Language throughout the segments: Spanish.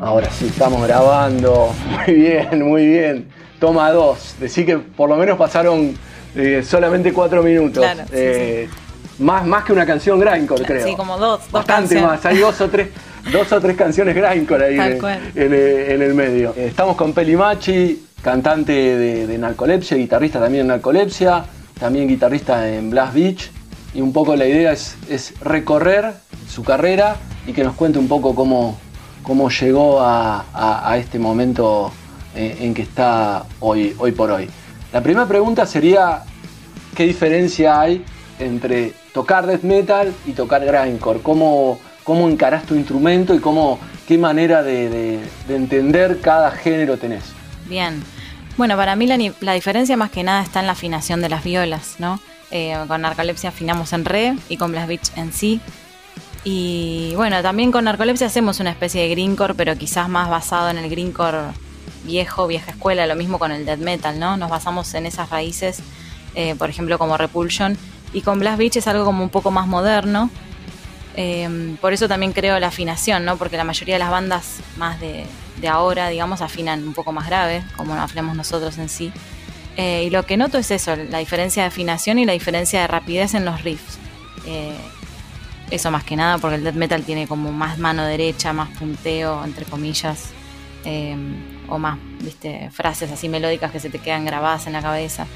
Ahora sí, estamos grabando. Muy bien, muy bien. Toma dos. Decí que por lo menos pasaron eh, solamente cuatro minutos. Claro, sí, Eh, Más, más que una canción Grindcore, creo. Sí, como dos, dos Bastante canciones. más. Hay dos o tres, dos o tres canciones Grindcore ahí Tal en, el- en el medio. Eh, Estamos con Peli Machi, cantante de, de Narcolepsia, guitarrista también en Narcolepsia, también guitarrista en Blast Beach. Y un poco la idea es, es recorrer su carrera y que nos cuente un poco cómo, cómo llegó a, este momento eh, en que está hoy, hoy por hoy. La primera pregunta sería, ¿qué diferencia hay entre tocar death metal y tocar grindcore? ¿Cómo, cómo encarás tu instrumento y cómo, qué manera de, de- de entender cada género tenés? Bien. Bueno, para mí la, diferencia más que nada está en la afinación de las violas, ¿no? Eh, con narcolepsia afinamos en re y con Blast Beach en sí. Y bueno, también con narcolepsia hacemos una especie de greencore, pero quizás más basado en el greencore viejo, vieja escuela, lo mismo con el death metal, ¿no? Nos basamos en esas raíces, eh, por ejemplo, como Repulsion. Y con Blast Beach es algo como un poco más moderno, eh, por eso también creo la afinación, ¿no? Porque la mayoría de las bandas más de, ahora, digamos, afinan un poco más grave, como afinamos nosotros en sí. Eh, y lo que noto es eso, la diferencia de afinación y la diferencia de rapidez en los riffs. Eh, eso más que nada, porque el death metal tiene como más mano derecha, más punteo, entre comillas, eh, o más, viste, frases así melódicas que se te quedan grabadas en la cabeza.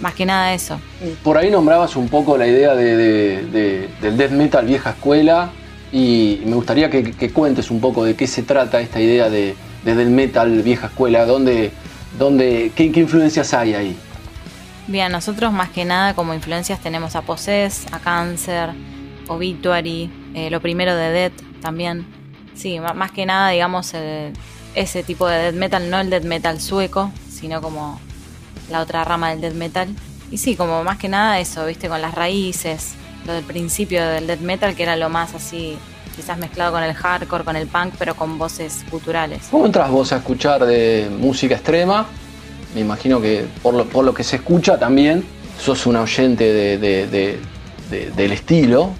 Más que nada eso. Por ahí nombrabas un poco la idea de- de- de- del death metal vieja escuela y me gustaría que, que cuentes un poco de qué se trata esta idea de, de death metal vieja escuela, dónde, dónde, qué, qué influencias hay ahí. Bien, nosotros más que nada como influencias tenemos a Possess, a Cancer, Obituary, eh, lo primero de Death también. Sí, más que nada, digamos, ese tipo de death metal, no el death metal sueco, sino como la otra rama del death metal. Y sí, como más que nada eso, viste, con las raíces, lo del principio del death metal, que era lo más así, quizás mezclado con el hardcore, con el punk, pero con voces guturales. ¿Cómo entras vos a escuchar de música extrema? Me imagino que por lo, por lo que se escucha también, sos un oyente de- de- de- del estilo.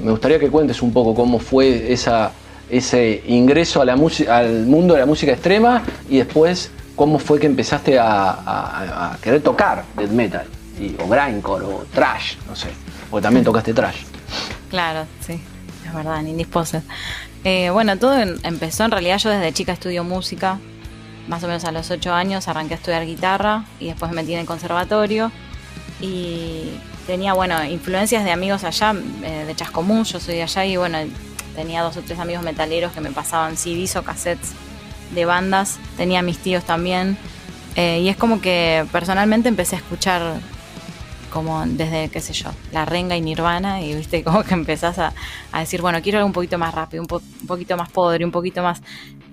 Me gustaría que cuentes un poco cómo fue ese ingreso al mundo de la música extrema y después cómo fue que empezaste a, querer tocar death metal, o grindcore, o trash, no sé, porque también tocaste trash. Claro, sí, es verdad, Indisposed. Eh, bueno, todo empezó en realidad yo desde chica estudio música, más o menos a los 8 años arranqué a estudiar guitarra y después me metí en el conservatorio y tenía, bueno, influencias de amigos allá, eh, de Chascomún, yo soy de allá y bueno, tenía dos o tres amigos metaleros que me pasaban CDs o cassettes de bandas, tenía mis tíos también eh, y es como que personalmente empecé a escuchar como desde, qué sé yo, la renga y nirvana, y viste, como que empezás a, a decir, bueno, quiero algo un poquito más rápido, un, po- un poquito más podre, un poquito más.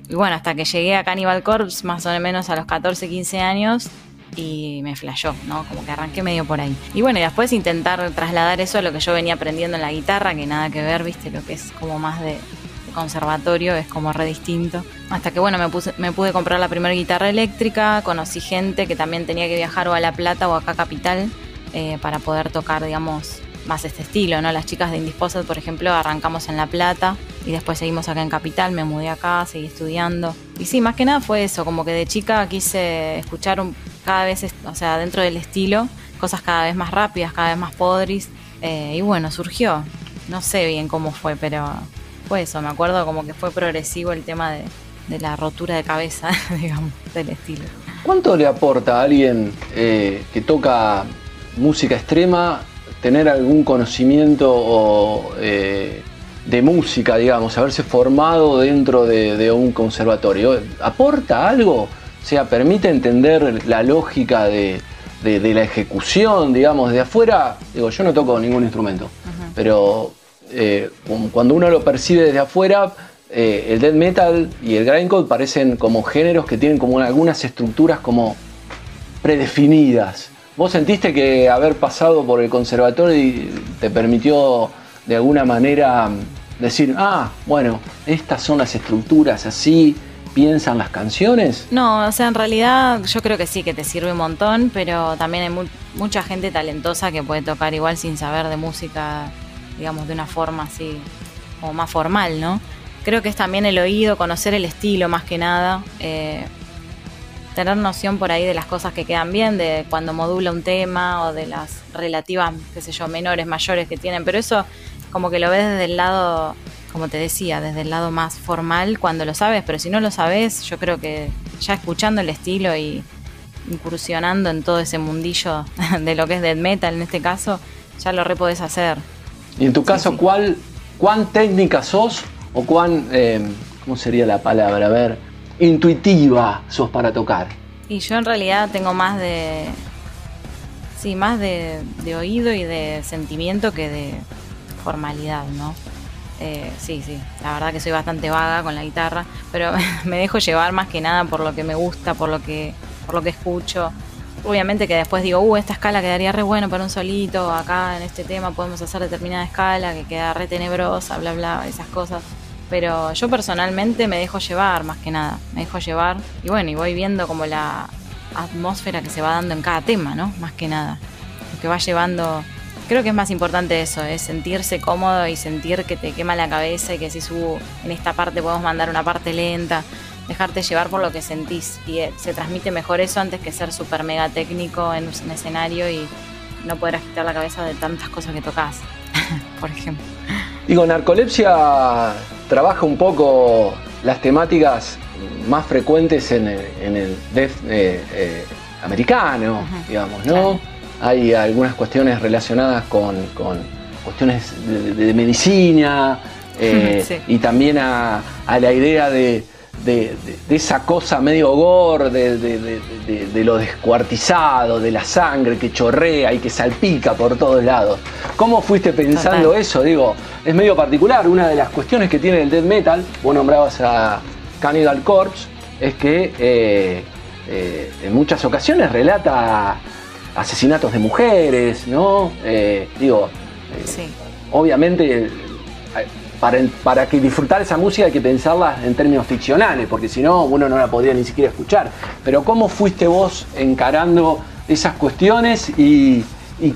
Y bueno, hasta que llegué a Cannibal Corpse, más o menos a los 14, 15 años, y me flashó, ¿no? Como que arranqué medio por ahí. Y bueno, y después intentar trasladar eso a lo que yo venía aprendiendo en la guitarra, que nada que ver, viste, lo que es como más de, conservatorio, es como re distinto. Hasta que bueno, me, puse, me pude comprar la primera guitarra eléctrica, conocí gente que también tenía que viajar o a La Plata o acá Capital eh, para poder tocar, digamos, más este estilo, ¿no? Las chicas de Indisposed, por ejemplo, arrancamos en La Plata y después seguimos acá en Capital, me mudé acá, seguí estudiando. Y sí, más que nada fue eso, como que de chica quise escuchar un- cada vez, o sea, dentro del estilo, cosas cada vez más rápidas, cada vez más podris. eh, y bueno, surgió. No sé bien cómo fue, pero fue eso. Me acuerdo como que fue progresivo el tema de, la rotura de cabeza, digamos, del estilo. ¿Cuánto le aporta a alguien eh, que toca música extrema tener algún conocimiento eh, de música, digamos, haberse formado dentro de, de un conservatorio? ¿Aporta algo? O sea, permite entender la lógica de, de- de la ejecución, digamos, de afuera. Digo, yo no toco ningún instrumento, pero eh, cu- cuando uno lo percibe desde afuera, eh, el death metal y el grindcore parecen como géneros que tienen como algunas estructuras como predefinidas. ¿Vos sentiste que haber pasado por el conservatorio te permitió de alguna manera decir, ah, bueno, estas son las estructuras, así piensan las canciones? No, o sea, en realidad yo creo que sí, que te sirve un montón, pero también hay mu- mucha gente talentosa que puede tocar igual sin saber de música, digamos, de una forma así, como más formal, ¿no? creo que es también el oído, conocer el estilo más que nada. Eh, tener noción por ahí de las cosas que quedan bien, de cuando modula un tema o de las relativas, qué sé yo, menores, mayores que tienen, pero eso como que lo ves desde el lado, como te decía, desde el lado más formal cuando lo sabes, pero si no lo sabes, yo creo que ya escuchando el estilo y incursionando en todo ese mundillo de lo que es death metal en este caso, ya lo re podés hacer. Y en tu caso, ¿cuál, ¿cuán técnica sos o cuán, eh, ¿cómo sería la palabra? A ver, intuitiva sos para tocar. Y yo en realidad tengo más de, sí, más de, oído y de sentimiento que de formalidad, ¿no? Eh, sí, sí, la verdad que soy bastante vaga con la guitarra, pero me dejo llevar más que nada por lo que me gusta, por lo que, por lo que escucho. Obviamente que después digo, uh, esta escala quedaría re bueno para un solito, acá en este tema podemos hacer determinada escala que queda re tenebrosa, bla, bla, esas cosas. Pero yo personalmente me dejo llevar más que nada, me dejo llevar y bueno, y voy viendo como la atmósfera que se va dando en cada tema, ¿no? Más que nada. Lo que va llevando, creo que es más importante eso, es sentirse cómodo y sentir que te quema la cabeza y que si subo en esta parte podemos mandar una parte lenta, dejarte llevar por lo que sentís y eh, se transmite mejor eso antes que ser súper mega técnico en un escenario y no poder agitar la cabeza de tantas cosas que tocas, por ejemplo. Digo, narcolepsia trabaja un poco las temáticas más frecuentes en el, death eh, eh, americano, digamos, ¿no? Hay algunas cuestiones relacionadas con, cuestiones de, medicina eh, y también a, la idea de, de, esa cosa medio gore, de, lo descuartizado, de la sangre que chorrea y que salpica por todos lados. ¿Cómo fuiste pensando eso? Digo, es medio particular. Una de las cuestiones que tiene el death metal, vos nombrabas a Cannibal Corpse, es que eh, eh, en muchas ocasiones relata asesinatos de mujeres, ¿no? Eh, digo, obviamente para, que disfrutar esa música hay que pensarla en términos ficcionales, porque si no uno no la podría ni siquiera escuchar. Pero ¿cómo fuiste vos encarando esas cuestiones y,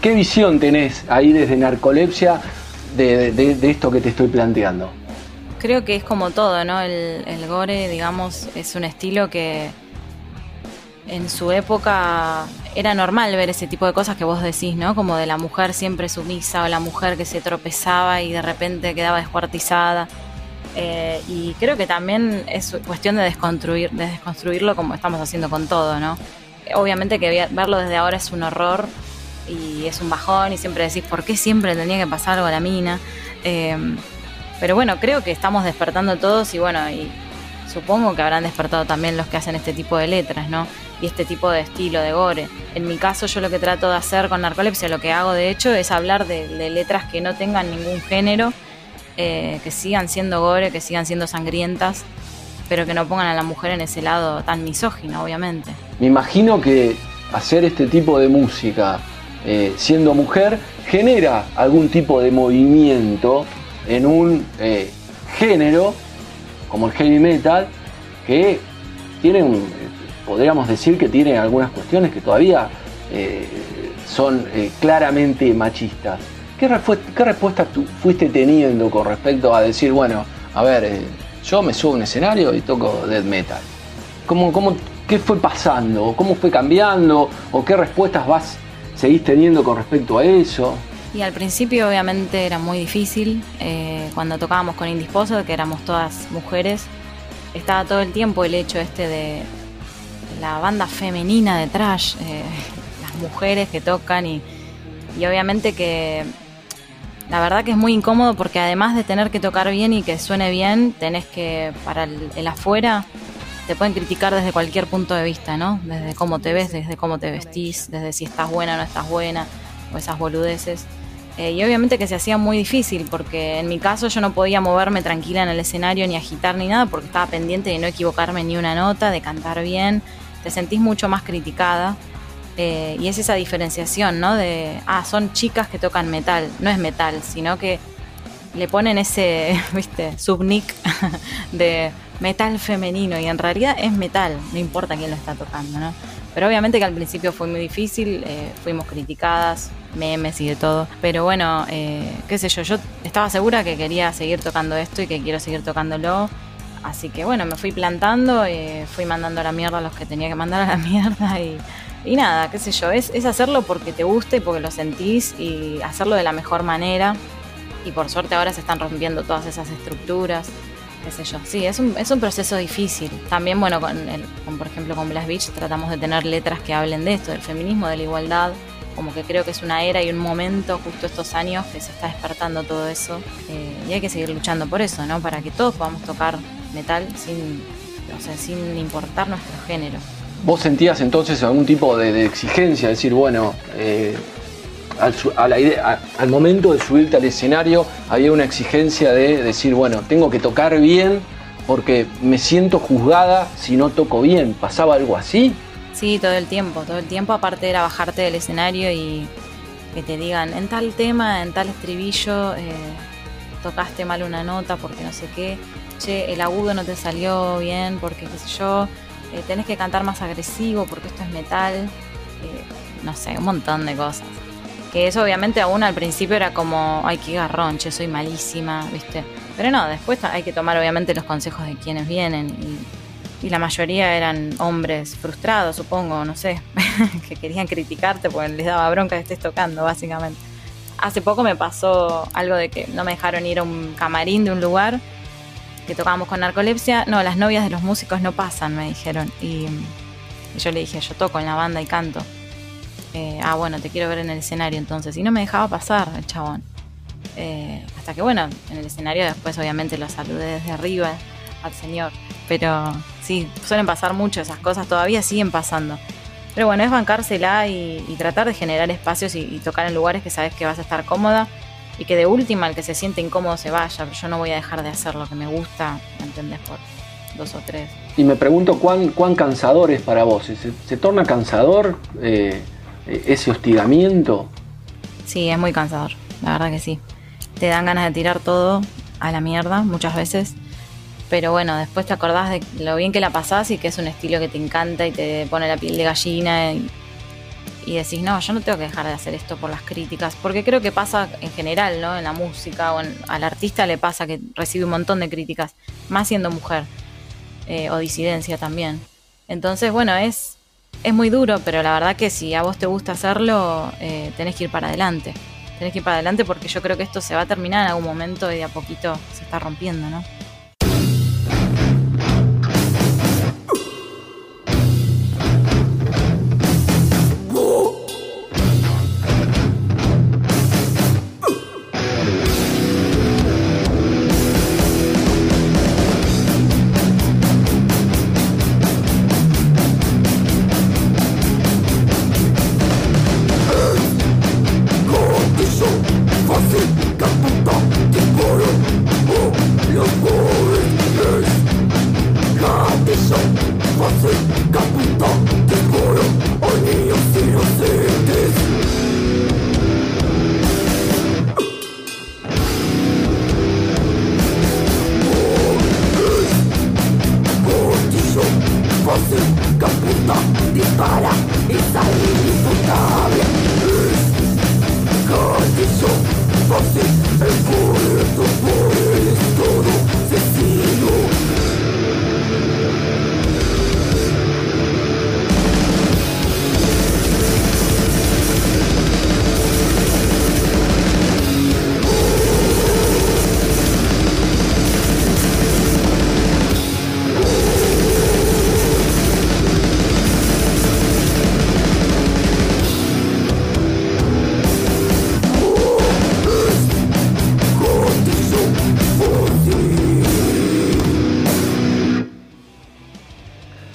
qué visión tenés ahí desde Narcolepsia de, esto que te estoy planteando? Creo que es como todo, ¿no? El, el gore, digamos, es un estilo que en su época era normal ver ese tipo de cosas que vos decís, ¿no? Como de la mujer siempre sumisa o la mujer que se tropezaba y de repente quedaba descuartizada. Eh, y creo que también es cuestión de desconstruir, de desconstruirlo como estamos haciendo con todo, ¿no? Obviamente que verlo desde ahora es un horror y es un bajón y siempre decís, ¿por qué siempre tenía que pasar algo a la mina? Eh, pero bueno, creo que estamos despertando todos y bueno, y supongo que habrán despertado también los que hacen este tipo de letras, ¿no? Y este tipo de estilo de gore. En mi caso, yo lo que trato de hacer con narcolepsia, lo que hago de hecho, es hablar de, letras que no tengan ningún género, eh, que sigan siendo gore, que sigan siendo sangrientas, pero que no pongan a la mujer en ese lado tan misógino, obviamente. Me imagino que hacer este tipo de música eh, siendo mujer genera algún tipo de movimiento en un eh, género como el heavy metal, que tiene podríamos decir que tiene algunas cuestiones que todavía eh, son eh, claramente machistas. ¿Qué, respuesta tú fuiste teniendo con respecto a decir, bueno, a ver, eh, yo me subo a un escenario y toco death metal? ¿Cómo, cómo, ¿Qué fue pasando? ¿Cómo fue cambiando? ¿O qué respuestas vas, seguís teniendo con respecto a eso? Y al principio obviamente era muy difícil, eh, cuando tocábamos con Indisposo, que éramos todas mujeres, estaba todo el tiempo el hecho este de la banda femenina de trash, eh, las mujeres que tocan y, obviamente que la verdad que es muy incómodo porque además de tener que tocar bien y que suene bien, tenés que, para el, afuera, te pueden criticar desde cualquier punto de vista, ¿no? Desde cómo te ves, desde cómo te vestís, desde si estás buena o no estás buena, o esas boludeces. Eh, y obviamente que se hacía muy difícil, porque en mi caso yo no podía moverme tranquila en el escenario ni agitar ni nada, porque estaba pendiente de no equivocarme ni una nota, de cantar bien, te sentís mucho más criticada. Eh, y es esa diferenciación, ¿no? De, ah, son chicas que tocan metal, no es metal, sino que le ponen ese, viste, subnick de metal femenino y en realidad es metal, no importa quién lo está tocando, ¿no? Pero obviamente que al principio fue muy difícil, eh, fuimos criticadas, memes y de todo. Pero bueno, eh, qué sé yo, yo estaba segura que quería seguir tocando esto y que quiero seguir tocándolo. Así que bueno, me fui plantando, y fui mandando a la mierda a los que tenía que mandar a la mierda y, y nada, qué sé yo, es, es hacerlo porque te gusta y porque lo sentís y hacerlo de la mejor manera. Y por suerte ahora se están rompiendo todas esas estructuras qué sé yo. Sí, es un, es un proceso difícil. También, bueno, con, el, por ejemplo, con Blast Beach tratamos de tener letras que hablen de esto, del feminismo, de la igualdad. Como que creo que es una era y un momento, justo estos años, que se está despertando todo eso. Eh, y hay que seguir luchando por eso, ¿no? Para que todos podamos tocar metal sin, o sea, sin importar nuestro género. ¿Vos sentías entonces algún tipo de, exigencia? Decir, bueno, eh, al, momento de subirte al escenario había una exigencia de decir, bueno, tengo que tocar bien porque me siento juzgada si no toco bien. ¿Pasaba algo así? Sí, todo el tiempo, todo el tiempo. Aparte era bajarte del escenario y que te digan, en tal tema, en tal estribillo, eh, tocaste mal una nota porque no sé qué, che, el agudo no te salió bien porque qué sé yo, eh, tenés que cantar más agresivo porque esto es metal, eh, no sé, un montón de cosas. Que eso obviamente aún al principio era como, ay, qué garrón, che, soy malísima, ¿viste? Pero no, después hay que tomar obviamente los consejos de quienes vienen y, y la mayoría eran hombres frustrados, supongo, no sé, que querían criticarte porque les daba bronca que estés tocando, básicamente. Hace poco me pasó algo de que no me dejaron ir a un camarín de un lugar que tocábamos con narcolepsia. No, las novias de los músicos no pasan, me dijeron. Y, y yo le dije, yo toco en la banda y canto. Eh, ah, bueno, te quiero ver en el escenario entonces. Y no me dejaba pasar el chabón. Eh, hasta que, bueno, en el escenario después obviamente lo saludé desde arriba al señor. Pero sí, suelen pasar mucho esas cosas, todavía siguen pasando. Pero bueno, es bancársela y, tratar de generar espacios y, tocar en lugares que sabes que vas a estar cómoda y que de última el que se siente incómodo se vaya. Pero yo no voy a dejar de hacer lo que me gusta, ¿me entendés? Por dos o tres. Y me pregunto cuán, cuán cansador es para vos. ¿Se, torna cansador? Eh, ese hostigamiento. Sí, es muy cansador, la verdad que sí. Te dan ganas de tirar todo a la mierda muchas veces. Pero bueno, después te acordás de lo bien que la pasás y que es un estilo que te encanta y te pone la piel de gallina y, decís, no, yo no tengo que dejar de hacer esto por las críticas. Porque creo que pasa en general, ¿no? En la música o al artista le pasa que recibe un montón de críticas, más siendo mujer eh, o disidencia también. Entonces, bueno, es, es muy duro, pero la verdad que si a vos te gusta hacerlo, eh, tenés que ir para adelante. Tenés que ir para adelante porque yo creo que esto se va a terminar en algún momento y de a poquito se está rompiendo, ¿no?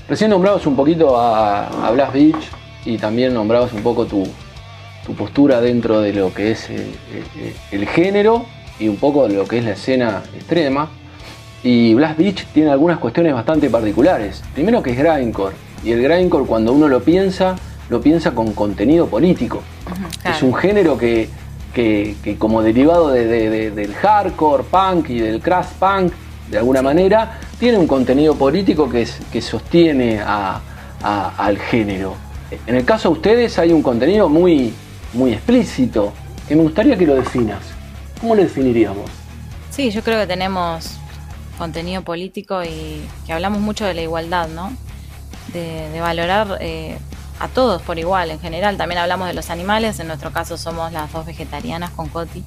Recién nombrabas un poquito a, a Blast Beach y también nombrabas un poco tu, postura dentro de lo que es el, género y un poco de lo que es la escena extrema. Y Blast Beach tiene algunas cuestiones bastante particulares. Primero que es grindcore, y el grindcore cuando uno lo piensa, lo piensa con contenido político. Es un género que, como derivado del hardcore, punk y del crash punk, de alguna manera, tiene un contenido político que, sostiene al género. En el caso de ustedes hay un contenido muy, muy explícito, que me gustaría que lo definas. ¿Cómo lo definiríamos? Sí, yo creo que tenemos contenido político y que hablamos mucho de la igualdad, ¿no? De, valorar eh, a todos por igual en general. También hablamos de los animales, en nuestro caso somos las dos vegetarianas con Coti.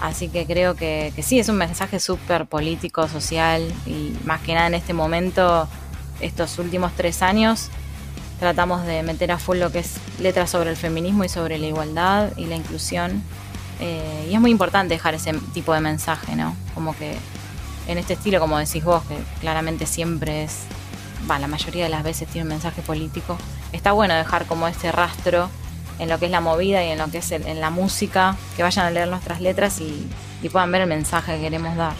Así que creo que, sí, es un mensaje súper político, social y más que nada en este momento, estos últimos tres años, tratamos de meter a full lo que es letras sobre el feminismo y sobre la igualdad y la inclusión. Eh, y es muy importante dejar ese tipo de mensaje, ¿no? Como que en este estilo, como decís vos, que claramente siempre es, va, la mayoría de las veces tiene un mensaje político, está bueno dejar como este rastro en lo que es la movida y en lo que es en la música, que vayan a leer nuestras letras y, puedan ver el mensaje que queremos dar.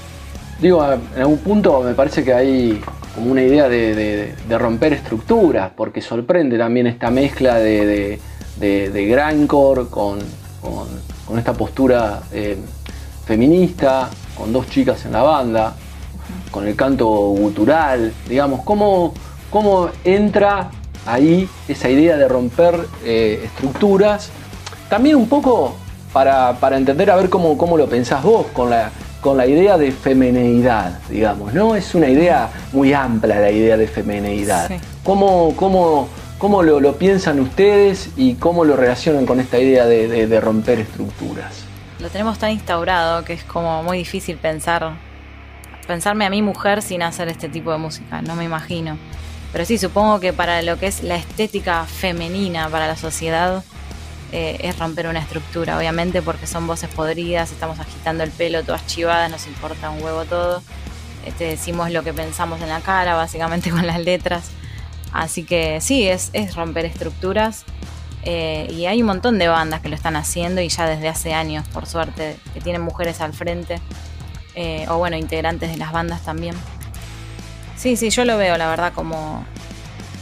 Digo, en algún punto me parece que hay como una idea de, romper estructuras, porque sorprende también esta mezcla de, de grindcore con, con, esta postura eh, feminista, con dos chicas en la banda, con el canto gutural, digamos, cómo, cómo entra ahí esa idea de romper eh, estructuras. También un poco para, entender a ver cómo, cómo, lo pensás vos con la, con la idea de femineidad, digamos, ¿no? Es una idea muy amplia la idea de femineidad. ¿Cómo, cómo, lo, piensan ustedes y cómo lo relacionan con esta idea de, de romper estructuras? Lo tenemos tan instaurado que es como muy difícil pensar, pensarme a mí mujer sin hacer este tipo de música, no me imagino. Pero sí, supongo que para lo que es la estética femenina para la sociedad eh, es romper una estructura, obviamente, porque son voces podridas, estamos agitando el pelo, todas chivadas, nos importa un huevo todo. Este, decimos lo que pensamos en la cara, básicamente con las letras. Así que sí, es, es romper estructuras. Eh, y hay un montón de bandas que lo están haciendo y ya desde hace años, por suerte, que tienen mujeres al frente. Eh, o bueno, integrantes de las bandas también. Sí, sí, yo lo veo, la verdad, como.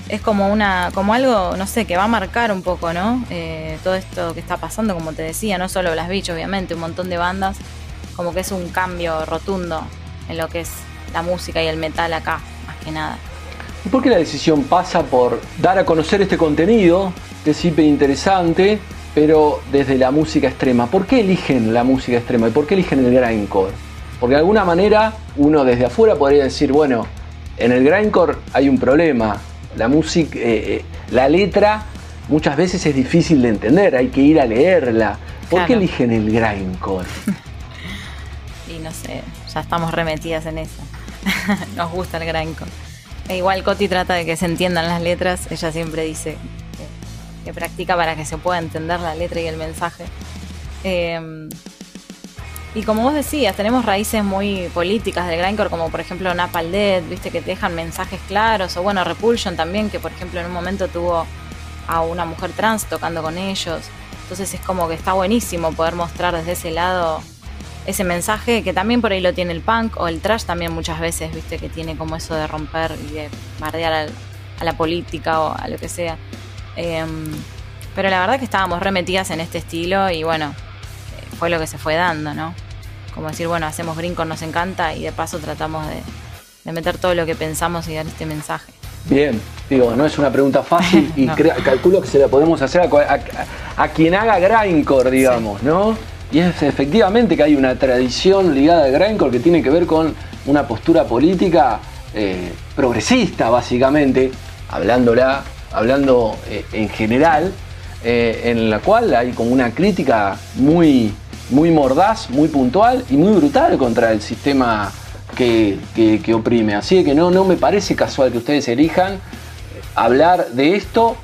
Es como una. como algo, no sé, que va a marcar un poco, ¿no? Eh, todo esto que está pasando, como te decía, no solo las Beach, obviamente, un montón de bandas. Como que es un cambio rotundo en lo que es la música y el metal acá, más que nada. ¿Y por qué la decisión pasa por dar a conocer este contenido, que es hiper interesante, pero desde la música extrema? ¿Por qué eligen la música extrema y por qué eligen el grindcore? Porque de alguna manera uno desde afuera podría decir, bueno, en el grindcore hay un problema. La música, eh, eh, la letra muchas veces es difícil de entender, hay que ir a leerla. ¿Por qué eligen el grindcore? y no sé, ya estamos remetidas en eso. Nos gusta el grindcore. E igual Coti trata de que se entiendan las letras, ella siempre dice que, practica para que se pueda entender la letra y el mensaje. Eh, y como vos decías, tenemos raíces muy políticas del grindcore, como por ejemplo Napalm Dead, viste, que te dejan mensajes claros, o bueno, Repulsion también, que por ejemplo en un momento tuvo a una mujer trans tocando con ellos. Entonces es como que está buenísimo poder mostrar desde ese lado ese mensaje que también por ahí lo tiene el punk o el trash también muchas veces, viste, que tiene como eso de romper y de bardear a la política o a lo que sea. Em, pero la verdad que estábamos remetidas en este estilo y bueno, fue lo que se fue dando, ¿no? Como decir, bueno, hacemos Greencore, nos encanta y de paso tratamos de, meter todo lo que pensamos y dar este mensaje. Bien, digo, no es una pregunta fácil y calculo que se la podemos hacer a, quien haga grindcore, digamos, ¿no? Y es efectivamente que hay una tradición ligada al grindcore que tiene que ver con una postura política eh, progresista, básicamente, hablándola, hablando eh, en general, eh, en la cual hay como una crítica muy muy mordaz, muy puntual y muy brutal contra el sistema que, oprime. Así que no, no me parece casual que ustedes elijan hablar de esto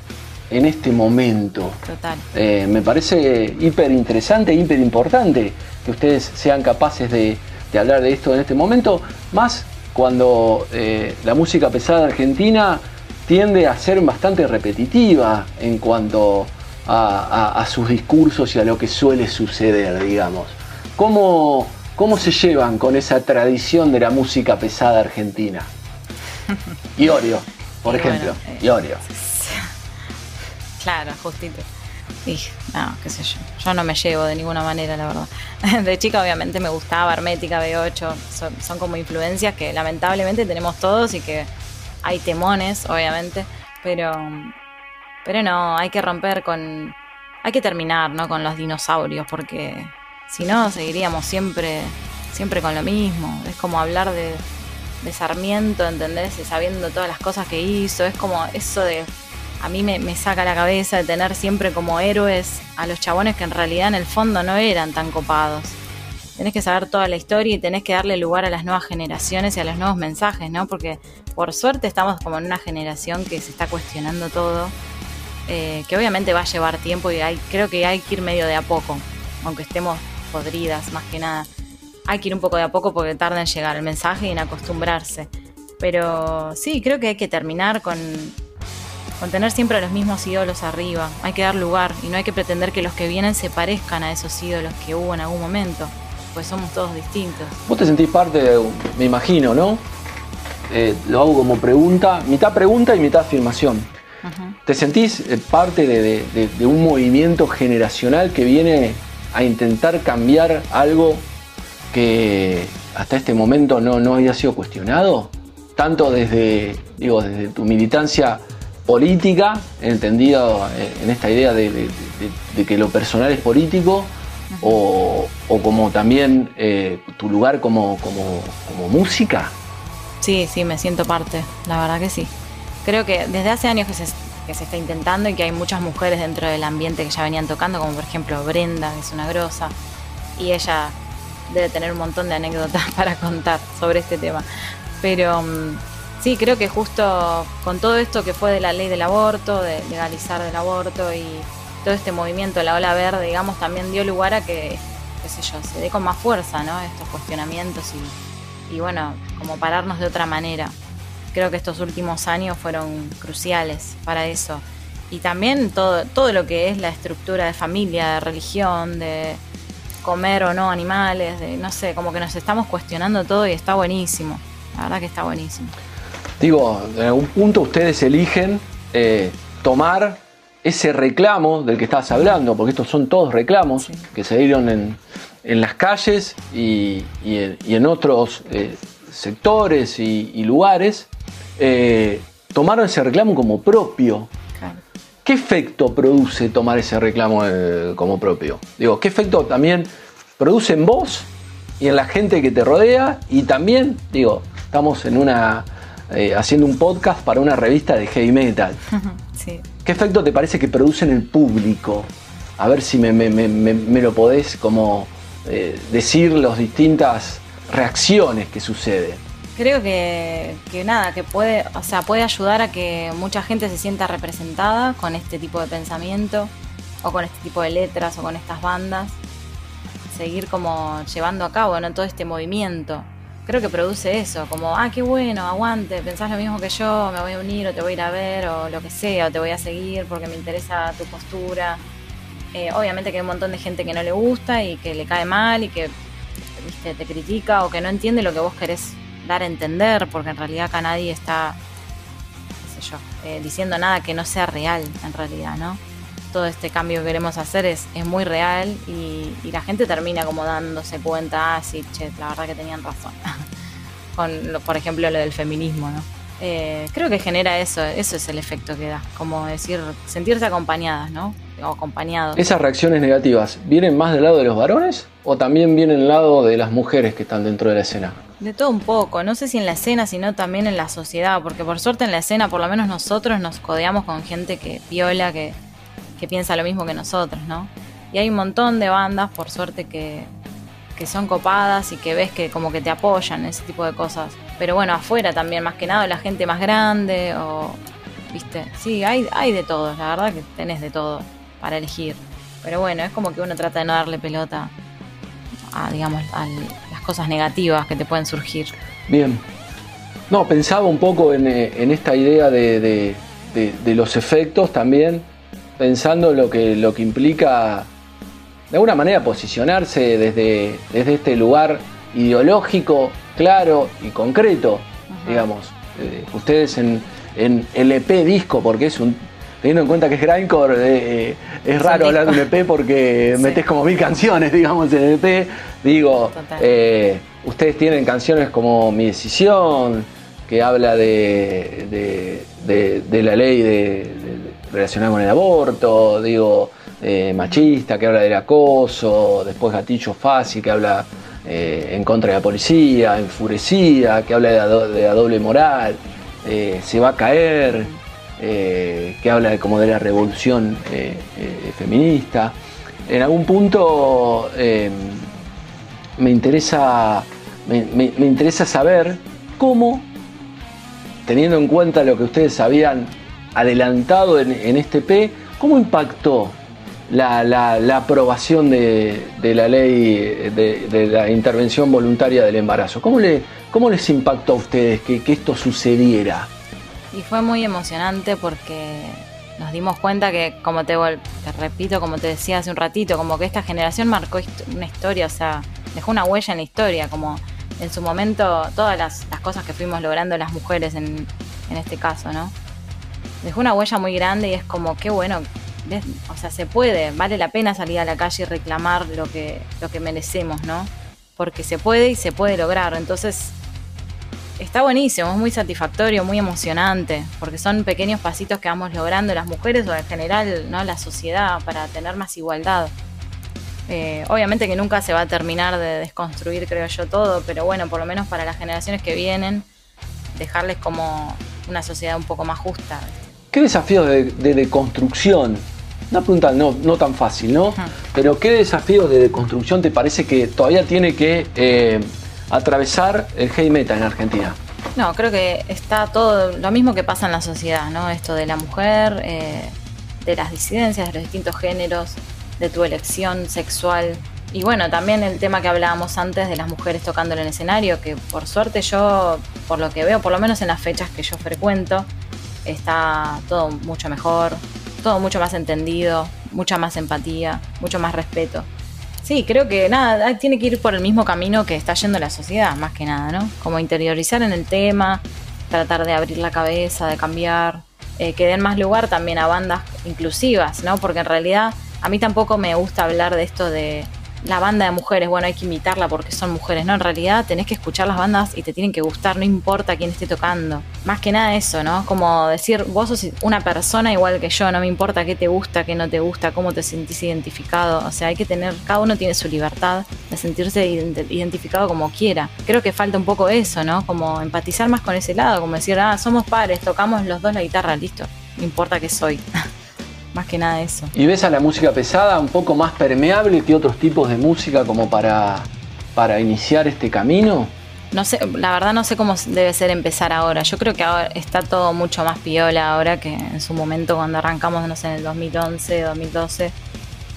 en este momento. Total. Eh, me parece hiper interesante, hiper importante que ustedes sean capaces de, hablar de esto en este momento, más cuando eh, la música pesada argentina tiende a ser bastante repetitiva en cuanto a, sus discursos y a lo que suele suceder, digamos. ¿Cómo, ¿Cómo se llevan con esa tradición de la música pesada argentina? Iorio, por ejemplo. Eh, Iorio. Claro, justito. Y, no, qué sé yo. Yo no me llevo de ninguna manera, la verdad. De chica, obviamente, me gustaba Hermética, B8. Son, son como influencias que lamentablemente tenemos todos y que hay temones, obviamente. Pero Pero no, hay que romper con... Hay que terminar, ¿no? Con los dinosaurios, porque si no, seguiríamos siempre, siempre con lo mismo. Es como hablar de, de Sarmiento, ¿entendés? Y sabiendo todas las cosas que hizo. Es como eso de a mí me, saca la cabeza de tener siempre como héroes a los chabones que en realidad en el fondo no eran tan copados. Tenés que saber toda la historia y tenés que darle lugar a las nuevas generaciones y a los nuevos mensajes, ¿no? Porque por suerte estamos como en una generación que se está cuestionando todo, eh, que obviamente va a llevar tiempo y hay, creo que hay que ir medio de a poco, aunque estemos podridas más que nada. Hay que ir un poco de a poco porque tarda en llegar el mensaje y en acostumbrarse. Pero sí, creo que hay que terminar con, con tener siempre a los mismos ídolos arriba. Hay que dar lugar y no hay que pretender que los que vienen se parezcan a esos ídolos que hubo en algún momento, pues somos todos distintos. Vos te sentís parte, de, me imagino, ¿no? Eh, lo hago como pregunta, mitad pregunta y mitad afirmación. ¿Te sentís eh, parte de, un movimiento generacional que viene a intentar cambiar algo que hasta este momento no, no había sido cuestionado? Tanto desde, digo, desde tu militancia política, entendido eh, en esta idea de, que lo personal es político, o, como también eh, tu lugar como, como, música? Sí, sí, me siento parte, la verdad que sí. Creo que desde hace años que se, está intentando y que hay muchas mujeres dentro del ambiente que ya venían tocando, como por ejemplo Brenda, que es una grosa, y ella debe tener un montón de anécdotas para contar sobre este tema. Pero mm, Sí, creo que justo con todo esto que fue de la ley del aborto, de legalizar el aborto y todo este movimiento, la ola verde, digamos, también dio lugar a que, qué sé yo, se dé con más fuerza, ¿no? Estos cuestionamientos y bueno, como pararnos de otra manera. Creo que estos últimos años fueron cruciales para eso. Y también todo, todo lo que es la estructura de familia, de religión, de comer o no animales, de no sé, como que nos estamos cuestionando todo y está buenísimo. La verdad que está buenísimo. Digo, en algún punto ustedes eligen eh, tomar ese reclamo del que estabas hablando, porque estos son todos reclamos que se dieron en, las calles y, en, otros eh, sectores y, lugares, eh, tomaron ese reclamo como propio. ¿Qué efecto produce tomar ese reclamo como propio? Digo, ¿qué efecto también produce en vos y en la gente que te rodea? Y también, digo, estamos en una eh, haciendo un podcast para una revista de heavy metal. ¿Qué efecto te parece que produce en el público? A ver si me, lo podés como eh, decir las distintas reacciones que suceden. Creo que, nada, que puede, o sea, puede ayudar a que mucha gente se sienta representada con este tipo de pensamiento, o con este tipo de letras, o con estas bandas. Seguir como llevando a cabo ¿no? todo este movimiento creo que produce eso, como, ah, qué bueno, aguante, pensás lo mismo que yo, me voy a unir o te voy a ir a ver o lo que sea, o te voy a seguir porque me interesa tu postura. Eh, obviamente que hay un montón de gente que no le gusta y que le cae mal y que te critica o que no entiende lo que vos querés dar a entender, porque en realidad acá nadie está, eh, diciendo nada que no sea real en realidad, ¿no? todo este cambio que queremos hacer es, es muy real y, la gente termina como dándose cuenta, ah, sí, che, la verdad que tenían razón. Con, por ejemplo, lo del feminismo, ¿no? Eh, creo que genera eso, eso es el efecto que da, como decir, sentirse acompañadas, ¿no? O acompañados. ¿Esas reacciones negativas vienen más del lado de los varones o también vienen del lado de las mujeres que están dentro de la escena? De todo un poco, no sé si en la escena, sino también en la sociedad, porque por suerte en la escena, por lo menos nosotros nos codeamos con gente que viola, que, que piensa lo mismo que nosotros, ¿no? Y hay un montón de bandas, por suerte, que, que son copadas y que ves que como que te apoyan, ese tipo de cosas. Pero bueno, afuera también, más que nada, la gente más grande o, viste, sí, hay, hay de todo, la verdad que tenés de todo para elegir. Pero bueno, es como que uno trata de no darle pelota a, digamos, a las cosas negativas que te pueden surgir. Bien. No, pensaba un poco en, eh, esta idea de, de los efectos también pensando lo que, lo que implica de alguna manera posicionarse desde, desde este lugar ideológico, claro y concreto, digamos. Eh, ustedes en, en el EP disco, porque es un. Teniendo en cuenta que es Grindcore, eh, eh, es raro hablar de un EP porque metes como mil canciones, digamos, en el EP. Digo, ustedes tienen canciones como Mi Decisión, que habla de, de, la ley de relacionada con el aborto, digo, eh, machista, que habla del acoso, después Gatillo Fácil, que habla eh, en contra de la policía, enfurecida, que habla de la, doble moral, se va a caer, que habla como de la revolución feminista. En algún punto me interesa, me, interesa saber cómo, teniendo en cuenta lo que ustedes habían adelantado en, este P, ¿cómo impactó la, aprobación de, la ley de, la intervención voluntaria del embarazo? ¿Cómo, le, cómo les impactó a ustedes que, esto sucediera? Y fue muy emocionante porque nos dimos cuenta que, como te, te repito, como te decía hace un ratito, como que esta generación marcó una historia, o sea, dejó una huella en la historia, como en su momento todas las, cosas que fuimos logrando las mujeres en, este caso, ¿no? Dejó una huella muy grande y es como, qué bueno, o sea, se puede, vale la pena salir a la calle y reclamar lo que, lo que merecemos, ¿no? Porque se puede y se puede lograr. Entonces, está buenísimo, es muy satisfactorio, muy emocionante, porque son pequeños pasitos que vamos logrando las mujeres o en general, ¿no? La sociedad para tener más igualdad. Eh, obviamente que nunca se va a terminar de desconstruir, creo yo, todo, pero bueno, por lo menos para las generaciones que vienen, dejarles como una sociedad un poco más justa. ¿Qué desafíos de, deconstrucción? Una pregunta no, no tan fácil, ¿no? Pero ¿qué desafíos de deconstrucción te parece que todavía tiene que eh, atravesar el heavy metal en Argentina? No, creo que está todo lo mismo que pasa en la sociedad, ¿no? Esto de la mujer, eh, de las disidencias, de los distintos géneros, de tu elección sexual. Y bueno, también el tema que hablábamos antes de las mujeres tocando en el escenario, que por suerte yo, por lo que veo, por lo menos en las fechas que yo frecuento, está todo mucho mejor, todo mucho más entendido, mucha más empatía, mucho más respeto. Sí, creo que nada, tiene que ir por el mismo camino que está yendo la sociedad, más que nada, ¿no? Como interiorizar en el tema, tratar de abrir la cabeza, de cambiar, eh, que den más lugar también a bandas inclusivas, ¿no? Porque en realidad a mí tampoco me gusta hablar de esto de la banda de mujeres, bueno, hay que imitarla porque son mujeres, ¿no? En realidad tenés que escuchar las bandas y te tienen que gustar, no importa quién esté tocando. Más que nada eso, ¿no? Como decir, vos sos una persona igual que yo, no me importa qué te gusta, qué no te gusta, cómo te sentís identificado. O sea, hay que tener, cada uno tiene su libertad de sentirse identificado como quiera. Creo que falta un poco eso, ¿no? Como empatizar más con ese lado, como decir, ah, somos pares, tocamos los dos la guitarra, listo, no importa qué soy. más que nada eso. ¿Y ves a la música pesada un poco más permeable que otros tipos de música como para, para iniciar este camino? No sé, la verdad no sé cómo debe ser empezar ahora. Yo creo que ahora está todo mucho más piola ahora que en su momento cuando arrancamos, no sé, en el 2011, 2012.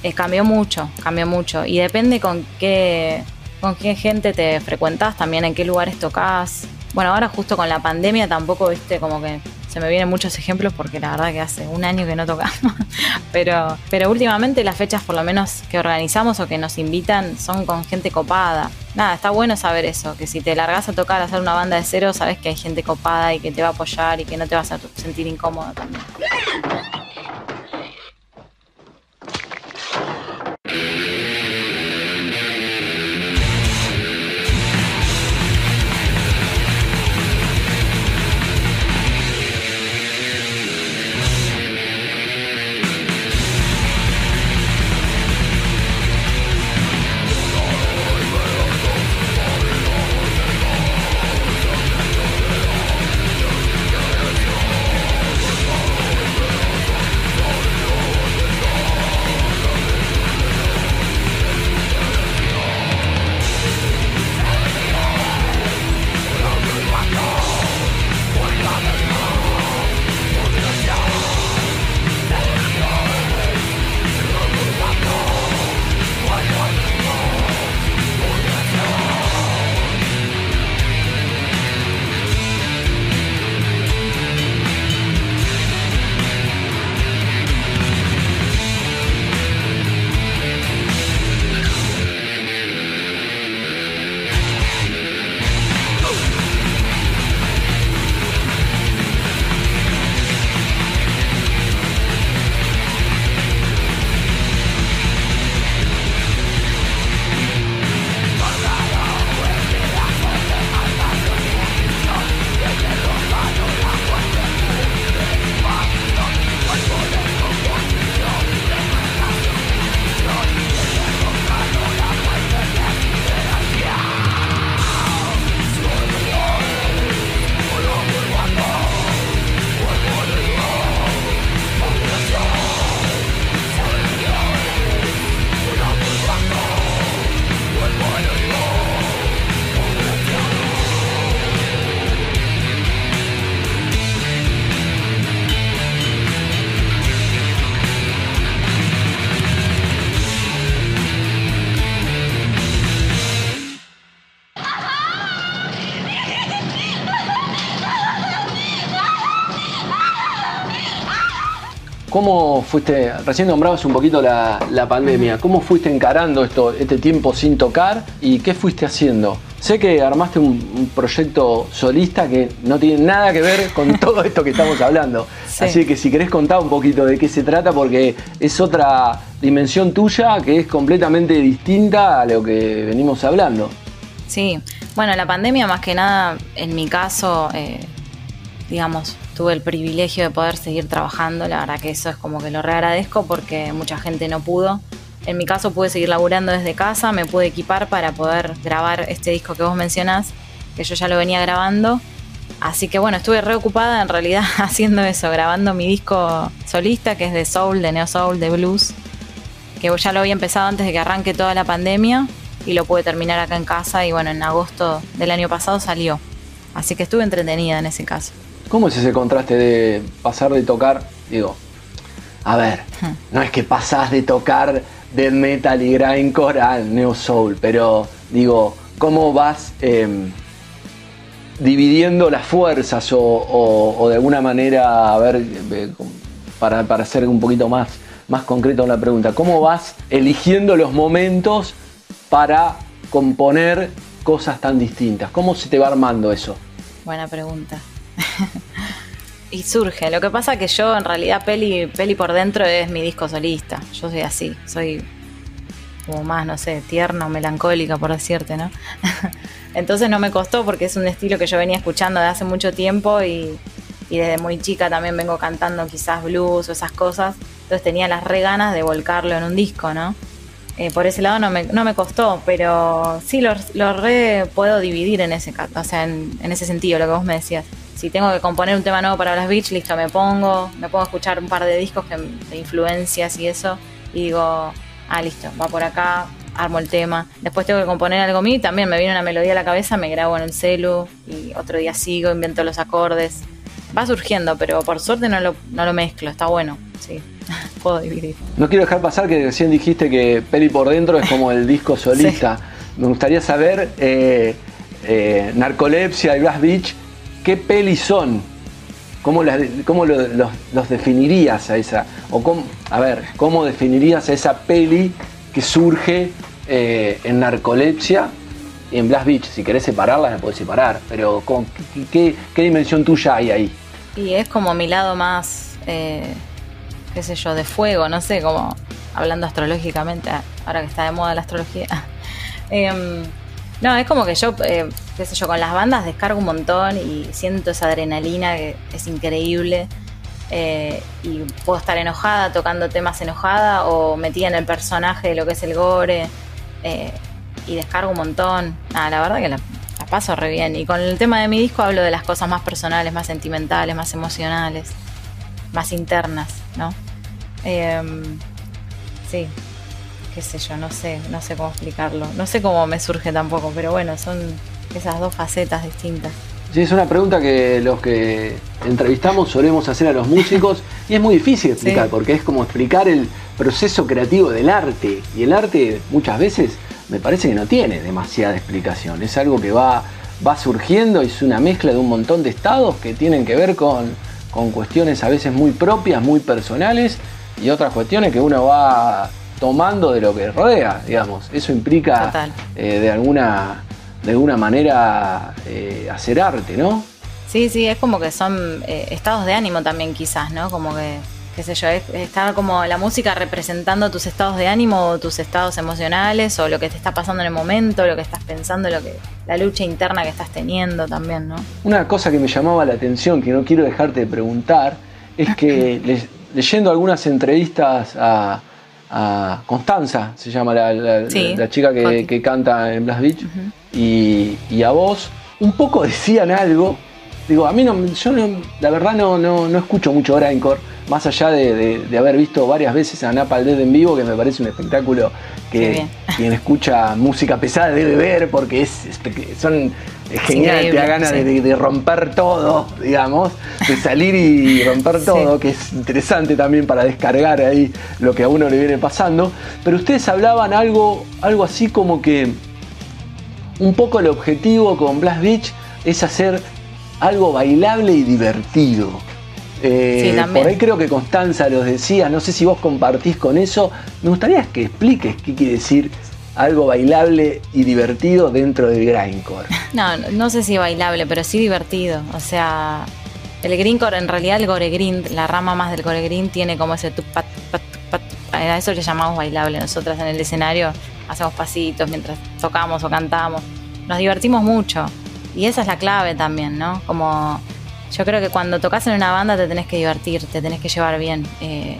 Eh, cambió mucho, cambió mucho. Y depende con qué, con qué gente te frecuentas, también en qué lugares tocas. Bueno, ahora justo con la pandemia tampoco, viste, como que me vienen muchos ejemplos porque la verdad que hace un año que no tocamos. pero, pero últimamente las fechas por lo menos que organizamos o que nos invitan son con gente copada. Nada, está bueno saber eso, que si te largas a tocar, a hacer una banda de cero, sabes que hay gente copada y que te va a apoyar y que no te vas a sentir incómodo también. ¿Cómo fuiste, recién nombrabas un poquito la, pandemia, cómo fuiste encarando esto, este tiempo sin tocar y qué fuiste haciendo? Sé que armaste un, proyecto solista que no tiene nada que ver con todo esto que estamos hablando. Así que si querés contar un poquito de qué se trata, porque es otra dimensión tuya que es completamente distinta a lo que venimos hablando. Sí, bueno, la pandemia más que nada, en mi caso, eh, digamos, tuve el privilegio de poder seguir trabajando, la verdad que eso es como que lo reagradezco porque mucha gente no pudo. En mi caso pude seguir laburando desde casa, me pude equipar para poder grabar este disco que vos mencionás, que yo ya lo venía grabando. Así que bueno, estuve reocupada en realidad haciendo eso, grabando mi disco solista, que es de soul, de neo soul, de blues, que ya lo había empezado antes de que arranque toda la pandemia y lo pude terminar acá en casa y bueno, en agosto del año pasado salió. Así que estuve entretenida en ese caso. ¿Cómo es ese contraste de pasar de tocar, digo, a ver, no es que pasás de tocar death metal y grindcore al neo soul, pero digo, ¿cómo vas em, dividiendo las fuerzas o, de alguna manera, a ver, eh, para, para ser un poquito más, más concreto en la pregunta, ¿cómo vas eligiendo los momentos para componer cosas tan distintas? ¿Cómo se te va armando eso? Buena pregunta. y surge. Lo que pasa que yo en realidad Peli, Peli por dentro es mi disco solista. Yo soy así, soy como más, no sé, tierna melancólica, por decirte, ¿no? Entonces no me costó porque es un estilo que yo venía escuchando de hace mucho tiempo y, desde muy chica también vengo cantando quizás blues o esas cosas. Entonces tenía las re ganas de volcarlo en un disco, ¿no? Eh, por ese lado no me, no me costó, pero sí lo, lo re puedo dividir en ese, o sea, en ese sentido, lo que vos me decías si tengo que componer un tema nuevo para las Beach, listo, me pongo, me pongo a escuchar un par de discos de influencias y eso, y digo, ah, listo, va por acá, armo el tema. Después tengo que componer algo mío, también me viene una melodía a la cabeza, me grabo en el celu, y otro día sigo, invento los acordes. Va surgiendo, pero por suerte no lo, no lo mezclo, está bueno, sí. Puedo dividir. No quiero dejar pasar que recién dijiste que Peli por dentro es como el disco solista. Me gustaría saber, eh, eh, Narcolepsia y Blast Beach, ¿qué pelis son? ¿Cómo, los, definirías a esa? O a ver, ¿cómo definirías a esa peli que surge eh, en narcolepsia y en Blast Beach? Si querés separarlas, me puedes separar, pero qué, dimensión tuya hay ahí? Y es como mi lado más, eh, qué sé yo, de fuego, no sé, como hablando astrológicamente, ahora que está de moda la astrología. Em, no, es como que yo, eh, qué sé yo, con las bandas descargo un montón y siento esa adrenalina que es increíble. Eh, y puedo estar enojada tocando temas enojada o metida en el personaje de lo que es el gore eh, y descargo un montón. Nada, la verdad que la, paso re bien. Y con el tema de mi disco hablo de las cosas más personales, más sentimentales, más emocionales, más internas, ¿no? Em, sí, qué sé yo, no sé, no sé cómo explicarlo. No sé cómo me surge tampoco, pero bueno, son esas dos facetas distintas. Sí, es una pregunta que los que entrevistamos solemos hacer a los músicos y es muy difícil explicar porque es como explicar el proceso creativo del arte y el arte muchas veces me parece que no tiene demasiada explicación, es algo que va, va surgiendo, es una mezcla de un montón de estados que tienen que ver con, con cuestiones a veces muy propias, muy personales y otras cuestiones que uno va tomando de lo que rodea, digamos. Eso implica eh, de alguna de alguna manera eh, hacer arte, ¿no? Sí, sí, es como que son eh, estados de ánimo también quizás, ¿no? Como que, qué sé yo, está como la música representando tus estados de ánimo tus estados emocionales o lo que te está pasando en el momento, lo que estás pensando, lo que la lucha interna que estás teniendo también, ¿no? Una cosa que me llamaba la atención, que no quiero dejarte de preguntar, es que leyendo algunas entrevistas a, a Constanza, se llama la, chica que, canta en Blast Beach, y, a vos, un poco decían algo. Digo, a mí no, yo la verdad no, no, escucho mucho Grindcore, más allá de, haber visto varias veces a Dead en vivo, que me parece un espectáculo que quien escucha música pesada debe ver, porque es, son es genial, te da ganas de, romper todo, digamos, de salir y romper todo, que es interesante también para descargar ahí lo que a uno le viene pasando. Pero ustedes hablaban algo, algo así como que un poco el objetivo con Blast Beach es hacer algo bailable y divertido. Eh, por ahí creo que Constanza los decía, no sé si vos compartís con eso. Me gustaría que expliques qué quiere decir algo bailable y divertido dentro del grindcore. No, no sé si bailable, pero sí divertido. O sea, el greencore, en realidad el gore grind, la rama más del gore grind tiene como ese tupat, a eso le llamamos bailable. Nosotras en el escenario hacemos pasitos mientras tocamos o cantamos. Nos divertimos mucho. Y esa es la clave también, ¿no? Como yo creo que cuando tocas en una banda te tenés que divertir, te tenés que llevar bien. Eh,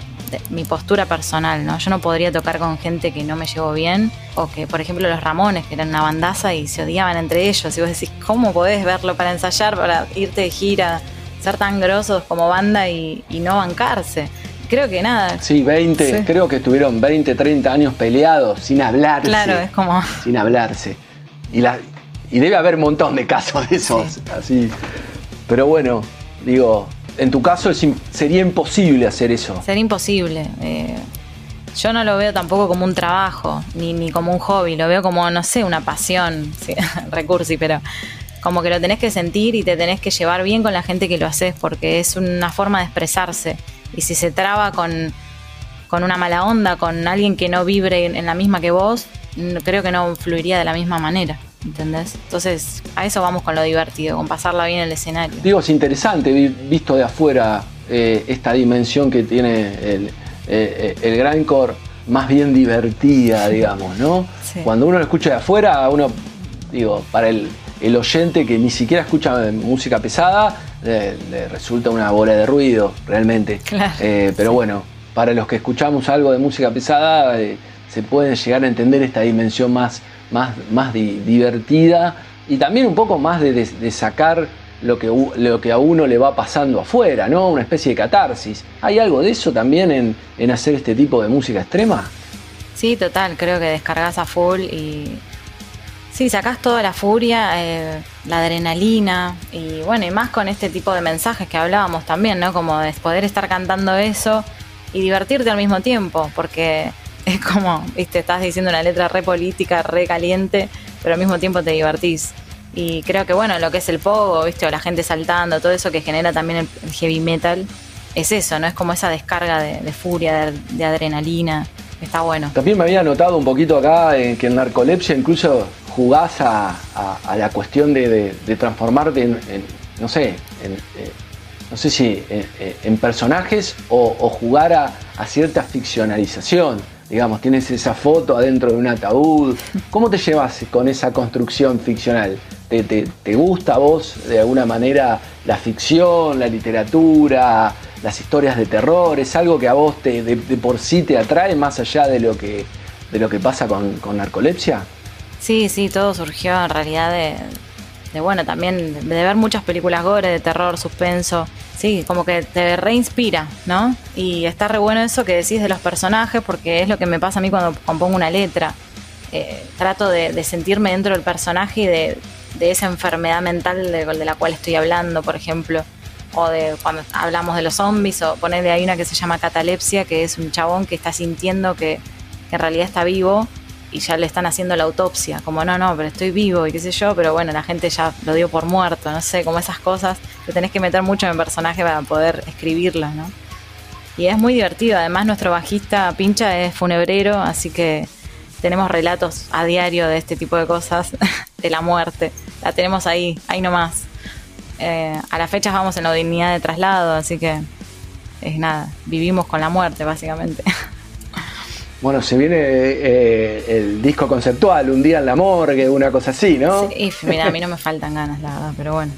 mi postura personal, ¿no? Yo no podría tocar con gente que no me llevo bien, o que, por ejemplo, los Ramones, que eran una bandaza y se odiaban entre ellos, y vos decís, ¿cómo podés verlo para ensayar, para irte de gira, ser tan grosos como banda y, no bancarse? Creo que nada. Sí, 20, creo que estuvieron 20, 30 años peleados, sin hablarse. Claro, es como... Sin hablarse. Y, la, y debe haber un montón de casos de esos, así. Pero bueno, digo, en tu caso sería imposible hacer eso. Sería imposible. Eh, yo no lo veo tampoco como un trabajo, ni, ni como un hobby, lo veo como, no sé, una pasión, sí, recursi, pero como que lo tenés que sentir y te tenés que llevar bien con la gente que lo haces, porque es una forma de expresarse. Y si se traba con, con una mala onda, con alguien que no vibre en la misma que vos, creo que no fluiría de la misma manera. ¿Entendés? Entonces, a eso vamos con lo divertido, con pasarla bien en el escenario. Digo, es interesante visto de afuera eh, esta dimensión que tiene el, eh, el grindcore más bien divertida, digamos, ¿no? Cuando uno lo escucha de afuera, uno, digo, para el, oyente que ni siquiera escucha música pesada, le, resulta una bola de ruido, realmente. Eh, pero bueno, para los que escuchamos algo de música pesada, se puede llegar a entender esta dimensión más más, más divertida y también un poco más de, sacar lo que, lo que a uno le va pasando afuera, ¿no? Una especie de catarsis. ¿Hay algo de eso también en, hacer este tipo de música extrema? Sí, total, creo que descargas a full y sí, sacás toda la furia, eh, la adrenalina y bueno, y más con este tipo de mensajes que hablábamos también, ¿no? Como de poder estar cantando eso y divertirte al mismo tiempo, porque es como, viste, estás diciendo una letra re política, re caliente, pero al mismo tiempo te divertís. Y creo que bueno, lo que es el pogo, viste, o la gente saltando, todo eso que genera también el, heavy metal, es eso, ¿no? Es como esa descarga de, furia, de, adrenalina. Está bueno. También me había notado un poquito acá en que en Narcolepsia incluso jugás a, la cuestión de, transformarte en, no sé, en, eh, no sé si en, personajes o, jugar a cierta ficcionalización digamos, tienes esa foto adentro de un ataúd. ¿Cómo te llevas con esa construcción ficcional? ¿Te, gusta a vos de alguna manera la ficción, la literatura, las historias de terror? ¿Es algo que a vos te, de, por sí te atrae más allá de lo que, de lo que pasa con, con narcolepsia? Sí, sí, todo surgió en realidad de, de bueno, también de ver muchas películas gore, de terror, suspenso Sí, como que te reinspira, ¿no? Y está re bueno eso que decís de los personajes, porque es lo que me pasa a mí cuando compongo una letra. Eh, trato de, sentirme dentro del personaje y de, esa enfermedad mental de, la cual estoy hablando, por ejemplo. O de cuando hablamos de los zombies, o ponerle ahí una que se llama catalepsia, que es un chabón que está sintiendo que en realidad está vivo y ya le están haciendo la autopsia, como no, no, pero estoy vivo y qué sé yo, pero bueno, la gente ya lo dio por muerto, no sé, como esas cosas que tenés que meter mucho en el personaje para poder escribirlas, ¿no? Y es muy divertido, además nuestro bajista Pincha es funebrero, así que tenemos relatos a diario de este tipo de cosas, de la muerte, la tenemos ahí, ahí nomás. Eh, a las fechas vamos en la dignidad de traslado, así que es nada, vivimos con la muerte básicamente. Bueno, se viene eh, el disco conceptual, Un día en la morgue, una cosa así, ¿no? Sí, mira, a mí no me faltan ganas, la verdad, pero bueno,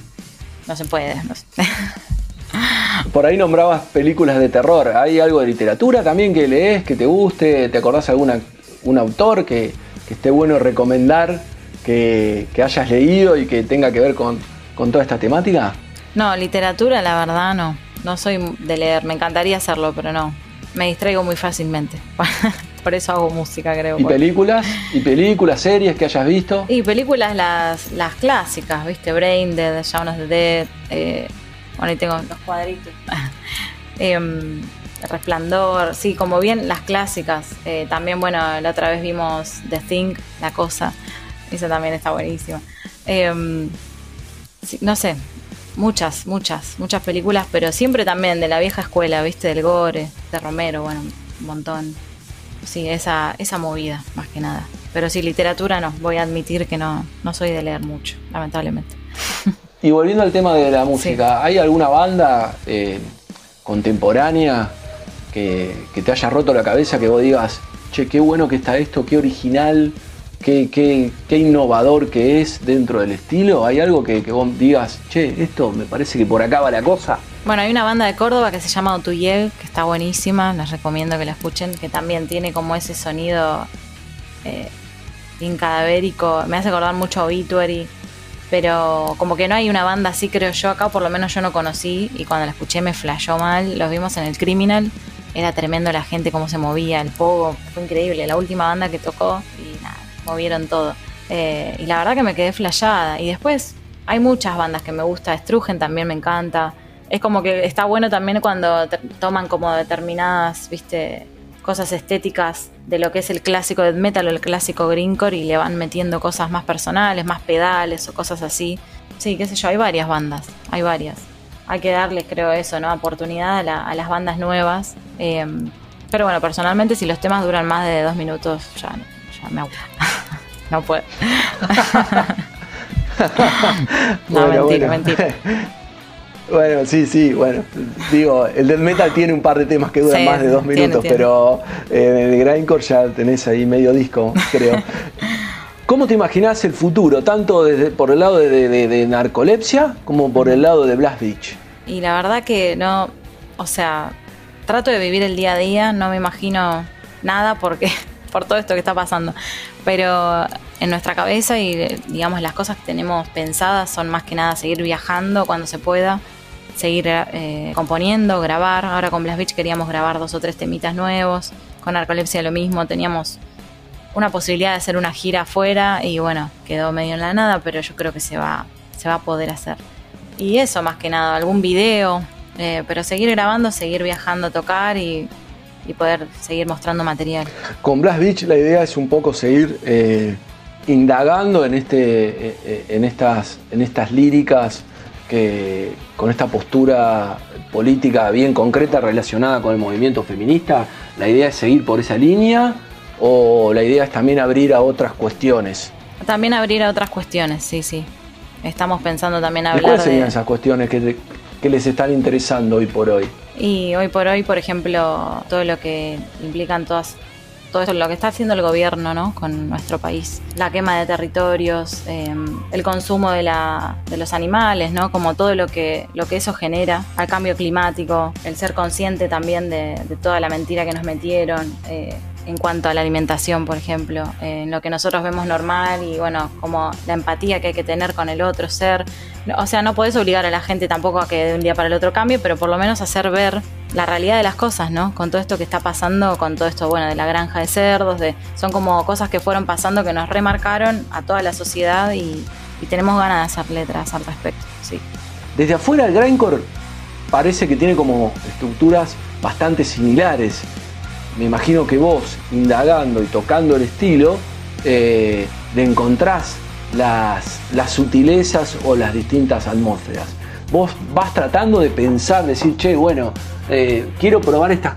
no se puede. Por ahí nombrabas películas de terror. ¿Hay algo de literatura también que lees, que te guste? ¿Te acordás de alguna, un autor que, esté bueno recomendar, que, hayas leído y que tenga que ver con, con toda esta temática? No, literatura la verdad no. No soy de leer, me encantaría hacerlo, pero no. Me distraigo muy fácilmente. Por eso hago música, creo. ¿Y películas? ¿Y películas, series que hayas visto? Y películas las, las clásicas, ¿viste? Brain Dead, Shaun of the Dead. Eh, bueno, ahí tengo los cuadritos. Em, Resplandor, sí, como bien las clásicas. Eh, también, bueno, la otra vez vimos The Thing, La Cosa. Esa también está buenísima. Em, no sé, muchas, muchas, muchas películas, pero siempre también de la vieja escuela, ¿viste? Del Gore, de Romero, bueno, un montón. Sí, esa, esa movida, más que nada. Pero sí, literatura no, voy a admitir que no, no soy de leer mucho, lamentablemente. Y volviendo al tema de la música, ¿hay alguna banda eh, contemporánea que, que te haya roto la cabeza que vos digas, che, qué bueno que está esto, qué original, qué, qué, qué innovador que es dentro del estilo? ¿Hay algo que, que, vos digas, che, esto me parece que por acá va la cosa? Bueno, hay una banda de Córdoba que se llama Otuyel, que está buenísima, les recomiendo que la escuchen, que también tiene como ese sonido eh, bien cadavérico, me hace acordar mucho a Obituary, pero como que no hay una banda así, creo yo, acá por lo menos yo no conocí, y cuando la escuché me flashó mal, los vimos en el Criminal, era tremendo la gente, cómo se movía, el pogo, fue increíble, la última banda que tocó, y nada, movieron todo. Eh, y la verdad que me quedé flashada. Y después hay muchas bandas que me gusta. Strugen también me encanta. Es como que está bueno también cuando toman como determinadas, viste, cosas estéticas de lo que es el clásico death metal o el clásico greencore y le van metiendo cosas más personales, más pedales o cosas así. Sí, qué sé yo, hay varias bandas, hay varias. Hay que darles, creo, eso, ¿no? Oportunidad a, la, a las bandas nuevas. Eh, pero bueno, personalmente, si los temas duran más de dos minutos, ya, ya me aburro. no puedo. no, Bueno, mentira, bueno. mentira. Bueno, sí, sí, bueno. Digo, el death metal tiene un par de temas que duran Sí, más de dos minutos, tiene. pero eh, en el grindcore ya tenés ahí medio disco, creo. ¿Cómo te imaginás el futuro, tanto desde, por el lado de- de narcolepsia como por el lado de Blast Beach? Y la verdad que no, o sea, trato de vivir el día a día, no me imagino nada porque por todo esto que está pasando. Pero en nuestra cabeza y digamos las cosas que tenemos pensadas son más que nada seguir viajando cuando se pueda, seguir eh, componiendo, grabar. Ahora con Blast Beach queríamos grabar dos o tres temitas nuevos. Con Narcolepsia lo mismo, teníamos una posibilidad de hacer una gira afuera y bueno, quedó medio en la nada, pero yo creo que se va, se va a poder hacer. Y eso más que nada, algún video, eh, pero seguir grabando, seguir viajando tocar y, y poder seguir mostrando material. Con Blast Beach la idea es un poco seguir eh, indagando en, este, en, estas, en estas líricas que con esta postura política bien concreta relacionada con el movimiento feminista. La idea es seguir por esa línea o la idea es también abrir a otras cuestiones. También abrir a otras cuestiones, sí, sí. Estamos pensando también ¿De hablar cuáles serían de... esas cuestiones que, te- que les están interesando hoy por hoy? Y hoy por hoy, por ejemplo, todo lo que implican todas, todo esto, lo que está haciendo el gobierno ¿no? con nuestro país, la quema de territorios, eh, el consumo de, la, de los animales, ¿no? como todo lo que, lo que eso genera, al cambio climático, el ser consciente también de, de toda la mentira que nos metieron. eh, en cuanto a la alimentación, por ejemplo, en lo que nosotros vemos normal y bueno, como la empatía que hay que tener con el otro ser. O sea, no podés obligar a la gente tampoco a que de un día para el otro cambie, pero por lo menos hacer ver la realidad de las cosas, ¿no? Con todo esto que está pasando, con todo esto, bueno, de la granja de cerdos, de, son como cosas que fueron pasando que nos remarcaron a toda la sociedad y, y tenemos ganas de hacer letras al respecto, sí. Desde afuera el grindcore parece que tiene como estructuras bastante similares. Me imagino que vos, indagando y tocando el estilo, eh, le encontrás las, las sutilezas o las distintas atmósferas. Vos vas tratando de pensar, decir, che, bueno, eh, quiero probar estas,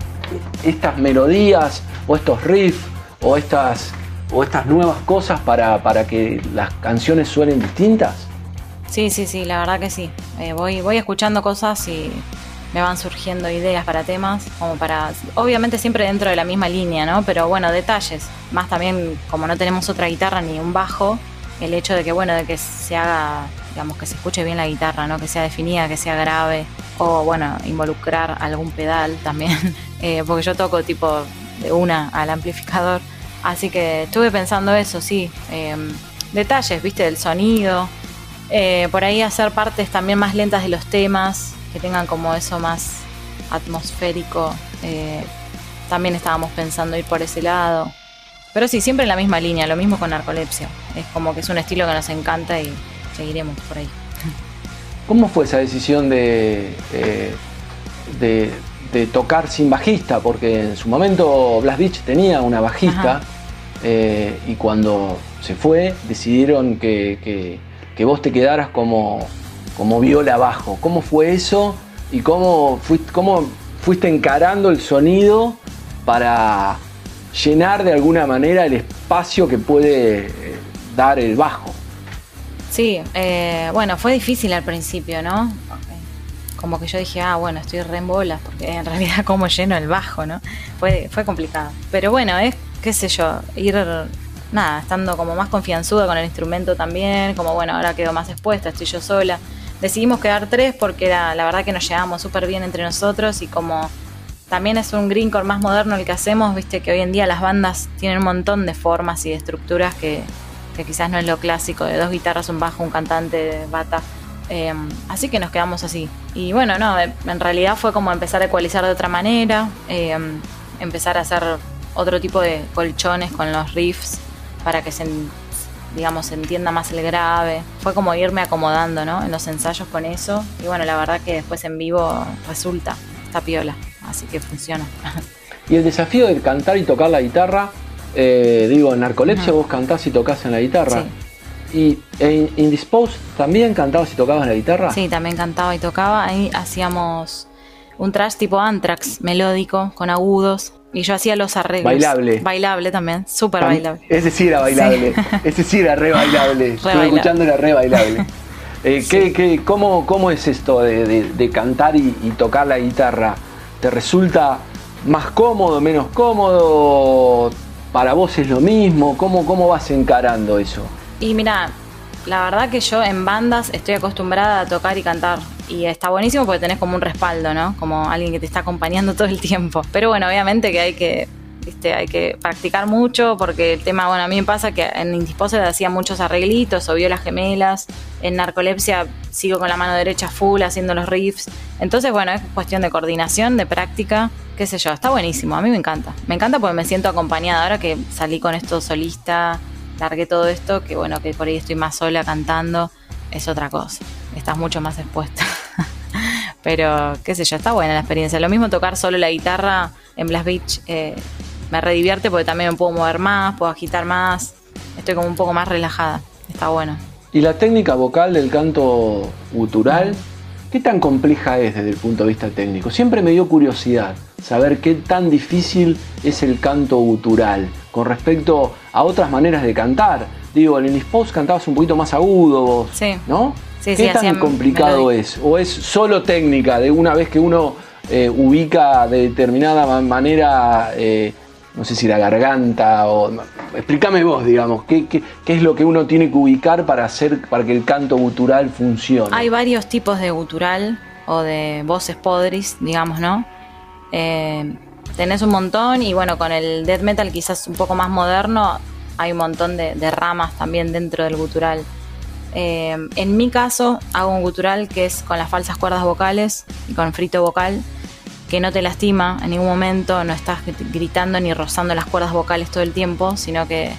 estas melodías o estos riffs o estas, o estas nuevas cosas para, para que las canciones suenen distintas. Sí, sí, sí, la verdad que sí. Eh, voy, voy escuchando cosas y me van surgiendo ideas para temas, como para, obviamente siempre dentro de la misma línea, ¿no? Pero bueno, detalles. Más también, como no tenemos otra guitarra ni un bajo, el hecho de que, bueno, de que se haga, digamos, que se escuche bien la guitarra, ¿no? Que sea definida, que sea grave, o bueno, involucrar algún pedal también, eh, porque yo toco tipo de una al amplificador. Así que estuve pensando eso, sí. eh, detalles, viste, del sonido. Eh, por ahí hacer partes también más lentas de los temas, que tengan como eso más atmosférico. eh, también estábamos pensando ir por ese lado. Pero sí, siempre en la misma línea, lo mismo con narcolepsia. Es como que es un estilo que nos encanta y seguiremos por ahí. ¿Cómo fue esa decisión de, eh, de, de tocar sin bajista? Porque en su momento Blast Beach tenía una bajista eh, y cuando se fue decidieron que, que- que vos te quedaras como, como viola bajo. ¿Cómo fue eso y cómo fuiste, cómo fuiste encarando el sonido para llenar de alguna manera el espacio que puede eh, dar el bajo? Sí, eh, bueno, fue difícil al principio, ¿no? Como que yo dije, ah, bueno, estoy re en bolas, porque en realidad como lleno el bajo, ¿no? Fue complicado. Pero bueno, es, qué sé yo, ir nada, estando como más confianzuda con el instrumento también, como bueno, ahora quedo más expuesta, estoy yo sola. Decidimos quedar tres porque era la verdad que nos llevábamos súper bien entre nosotros y como también es un greencore más moderno el que hacemos, viste que hoy en día las bandas tienen un montón de formas y de estructuras que, quizás no es lo clásico de dos guitarras, un bajo, un cantante, bata. Em, así que nos quedamos así. Y bueno, no, en realidad fue como empezar a ecualizar de otra manera, em, empezar a hacer otro tipo de colchones con los riffs para que se, digamos, entienda más el grave. Fue como irme acomodando, ¿no? En los ensayos con eso. Y bueno, la verdad que después en vivo resulta, está piola, así que funciona. Y el desafío de cantar y tocar la guitarra, eh, digo, en Narcolepsia vos cantás y tocas en la guitarra. Sí. ¿Y en Indisposed también cantabas y tocabas en la guitarra? Sí, también cantaba y tocaba. Ahí hacíamos un trash tipo Anthrax, melódico, con agudos. Y yo hacía los arreglos. Bailable. Bailable también, súper bailable. Ese sí era bailable. Ese sí era re bailable. Estoy escuchando era re bailable. Eh, ¿qué, cómo, ¿Cómo es esto de, cantar y, tocar la guitarra? ¿Te resulta más cómodo, menos cómodo? ¿Para vos es lo mismo? ¿Cómo, cómo vas encarando eso? Y mira, la verdad que yo en bandas estoy acostumbrada a tocar y cantar y está buenísimo porque tenés como un respaldo, ¿no? Como alguien que te está acompañando todo el tiempo. Pero bueno, obviamente que hay que, hay que practicar mucho porque el tema, bueno, a mí me pasa que en Indisposed hacía muchos arreglitos o las gemelas. En Narcolepsia sigo con la mano derecha full haciendo los riffs. Entonces, bueno, es cuestión de coordinación, de práctica, qué sé yo, está buenísimo, a mí me encanta. Me encanta porque me siento acompañada ahora que salí con esto solista, largué todo esto, que bueno, que por ahí estoy más sola cantando, es otra cosa. Estás mucho más expuesta. Pero, qué sé yo, está buena la experiencia. Lo mismo tocar solo la guitarra en Blast Beach eh, me redivierte porque también me puedo mover más, puedo agitar más. Estoy como un poco más relajada. Está bueno. ¿Y la técnica vocal del canto gutural? ¿Qué tan compleja es desde el punto de vista técnico? Siempre me dio curiosidad saber qué tan difícil es el canto gutural con respecto a otras maneras de cantar. Digo, en el Post cantabas un poquito más agudo, sí. ¿no? ¿Qué tan complicado es? ¿O es solo técnica de una vez que uno eh, ubica de determinada manera, eh, no sé si la garganta o... Explícame vos, digamos, ¿qué, ¿qué, es lo que uno tiene que ubicar para, hacer, para que el canto gutural funcione? Hay varios tipos de gutural o de voces podris, digamos, ¿no? Eh, tenés un montón y bueno, con el death metal quizás un poco más moderno hay un montón de, de ramas también dentro del gutural. Eh, en mi caso, hago un gutural que es con las falsas cuerdas vocales y con frito vocal, que no te lastima en ningún momento, no estás gritando ni rozando las cuerdas vocales todo el tiempo, sino que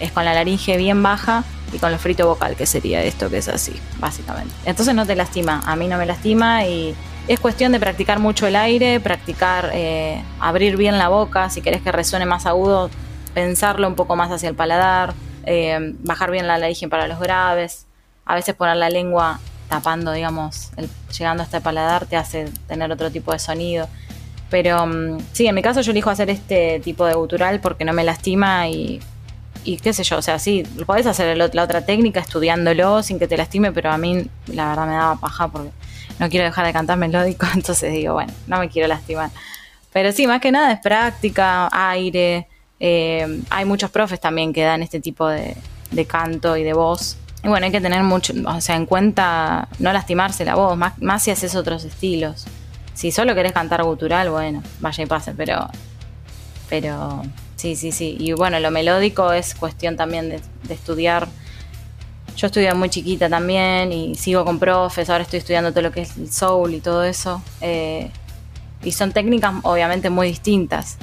es con la laringe bien baja y con el frito vocal, que sería esto que es así, básicamente. Entonces no te lastima, a mí no me lastima y es cuestión de practicar mucho el aire, practicar eh, abrir bien la boca, si querés que resuene más agudo, pensarlo un poco más hacia el paladar, eh, bajar bien la laringe para los graves a veces poner la lengua tapando, digamos, llegando hasta el paladar te hace tener otro tipo de sonido. Pero mm, sí, en mi caso yo elijo hacer este tipo de gutural porque no me lastima y, qué sé yo, o sea, sí, podés hacer la otra técnica estudiándolo sin que te lastime, pero a mí la verdad me daba paja porque no quiero dejar de cantar melódico, entonces digo, bueno, no me quiero lastimar. Pero sí, más que nada es práctica, aire. Eh, hay muchos profes también que dan este tipo de canto y de voz y bueno, hay que tener mucho, o sea, en cuenta no lastimarse la voz, más, si haces otros estilos. Si solo querés cantar gutural, bueno, vaya y pase, pero. Pero. Sí, sí, sí. Y bueno, lo melódico es cuestión también de, estudiar. Yo estudié muy chiquita también y sigo con profes, ahora estoy estudiando todo lo que es el soul y todo eso. Eh, y son técnicas obviamente muy distintas.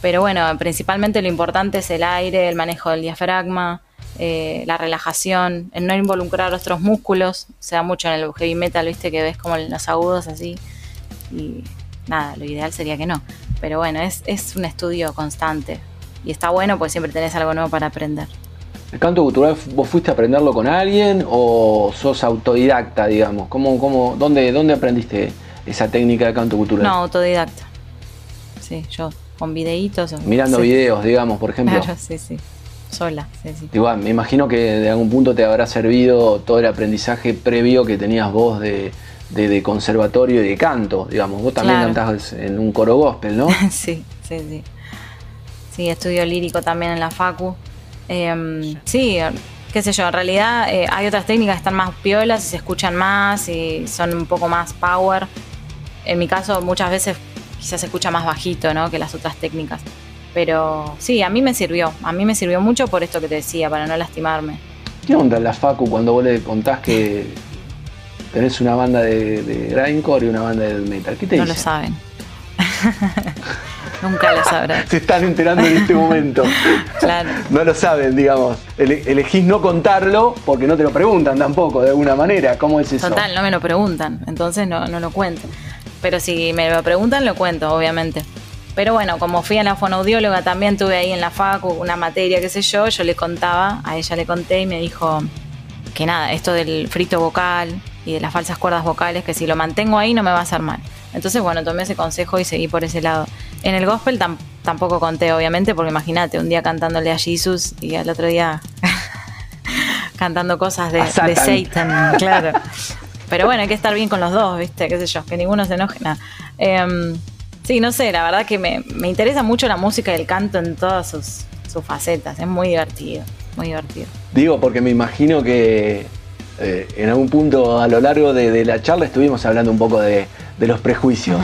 Pero bueno, principalmente lo importante es el aire, el manejo del diafragma, eh, la relajación, en no involucrar otros músculos, se da mucho en el heavy metal, viste que ves como los agudos así, y nada, lo ideal sería que no, pero bueno, es, es un estudio constante y está bueno pues siempre tenés algo nuevo para aprender. ¿El canto cultural vos fuiste a aprenderlo con alguien o sos autodidacta, digamos? ¿Cómo, cómo, dónde, ¿Dónde aprendiste esa técnica de canto cultural? No, autodidacta. Sí, yo con videitos. Mirando videos, digamos, por ejemplo. Claro, sí, sí. Sola, sí, sí. Igual, me imagino que de algún punto te habrá servido todo el aprendizaje previo que tenías vos de, de, conservatorio y de canto, digamos. Vos también cantás en un coro gospel, ¿no? sí, sí, sí. Sí, estudio lírico también en la Facu. Em, sí, qué sé yo, en realidad eh, hay otras técnicas que están más piolas y se escuchan más y son un poco más power. En mi caso, muchas veces quizás se escucha más bajito, ¿no? Que las otras técnicas. Pero sí, a mí me sirvió. A mí me sirvió mucho por esto que te decía, para no lastimarme. ¿Qué onda la Facu cuando vos le contás que tenés una banda de, de grindcore y una banda de metal? ¿Qué te No lo saben. Nunca lo sabrán. Se están enterando en este momento. claro. No lo saben, digamos. elegís no contarlo porque no te lo preguntan tampoco, de alguna manera. ¿Cómo es eso? Total, no me lo preguntan. Entonces no, no lo cuento. Pero si me lo preguntan, lo cuento, obviamente. Pero bueno, como fui a la fonoaudióloga, también tuve ahí en la facu una materia, qué sé yo, yo le contaba, a ella le conté y me dijo que nada, esto del frito vocal y de las falsas cuerdas vocales, que si lo mantengo ahí no me va a hacer mal. Entonces, bueno, tomé ese consejo y seguí por ese lado. En el gospel tampoco conté, obviamente, porque imagínate, un día cantándole a Jesus y al otro día cantando cosas de, Satan. claro. Pero bueno, hay que estar bien con los dos, ¿viste? ¿Qué sé yo? Que ninguno se enoje. Nada. Em, Sí, no sé, la verdad que me, interesa mucho la música y el canto en todas sus, facetas. Es muy divertido, muy divertido. Digo, porque me imagino que eh, en algún punto a lo largo de, la charla estuvimos hablando un poco de, los prejuicios.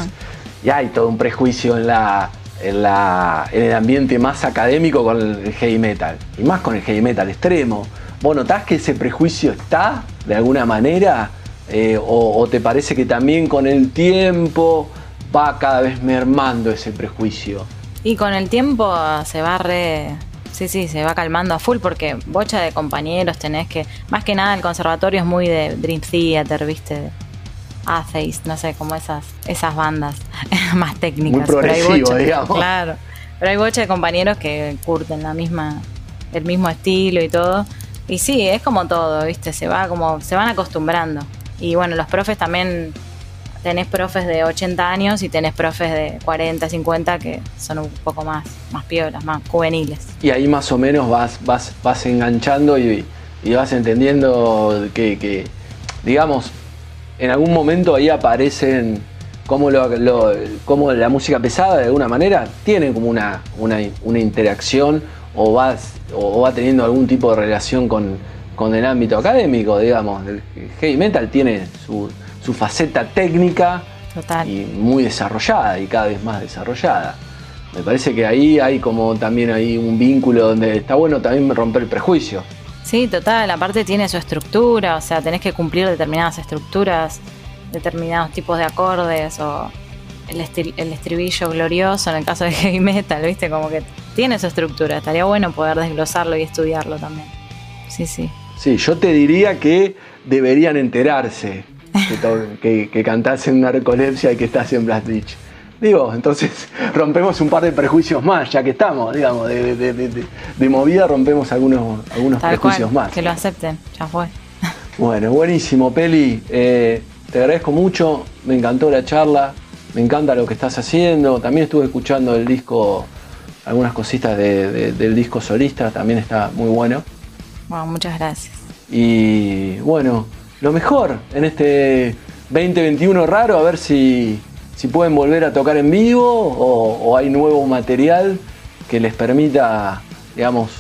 Y hay todo un prejuicio en la, en, la, en el ambiente más académico con el heavy metal. Y más con el heavy metal extremo. ¿Vos notás que ese prejuicio está de alguna manera? Eh, o, te parece que también con el tiempo va cada vez mermando ese prejuicio. Y con el tiempo se va re... Sí, sí, se va calmando a full porque bocha de compañeros tenés que... Más que nada el conservatorio es muy de Dream Theater, ¿viste? Atheist, no sé, como esas, esas bandas más técnicas. Muy progresivo, digamos. Claro. Pero hay bocha de compañeros que curten la misma, el mismo estilo y todo. Y sí, es como todo, ¿viste? Se va como, se van acostumbrando. Y bueno, los profes también tenés profes de 80 años y tenés profes de 40, 50 que son un poco más, más piolas, más juveniles. Y ahí más o menos vas, vas, vas enganchando y, vas entendiendo que, digamos, en algún momento ahí aparecen como, como la música pesada de alguna manera tiene como una, una, interacción o, vas, o va teniendo algún tipo de relación con, con el ámbito académico, digamos. El heavy metal tiene su su faceta técnica y muy desarrollada y cada vez más desarrollada. Me parece que ahí hay como también hay un vínculo donde está bueno también romper el prejuicio. Sí, total, aparte tiene su estructura, o sea, tenés que cumplir determinadas estructuras, determinados tipos de acordes o el, el estribillo glorioso en el caso de heavy metal, ¿viste? Como que tiene su estructura, estaría bueno poder desglosarlo y estudiarlo también. Sí, sí. Sí, yo te diría que deberían enterarse que, que, cantás en narcolepsia y que estás en Blast Beach. Digo, entonces rompemos un par de prejuicios más, ya que estamos, digamos, de, movida rompemos algunos, algunos prejuicios más. Que lo acepten, ya fue. Bueno, buenísimo, Peli. Eh, te agradezco mucho, me encantó la charla, me encanta lo que estás haciendo. También estuve escuchando el disco, algunas cositas del disco solista, también está muy bueno. Bueno, muchas gracias. Y bueno, lo mejor en este 2021 raro, a ver si, si pueden volver a tocar en vivo o, hay nuevo material que les permita, digamos,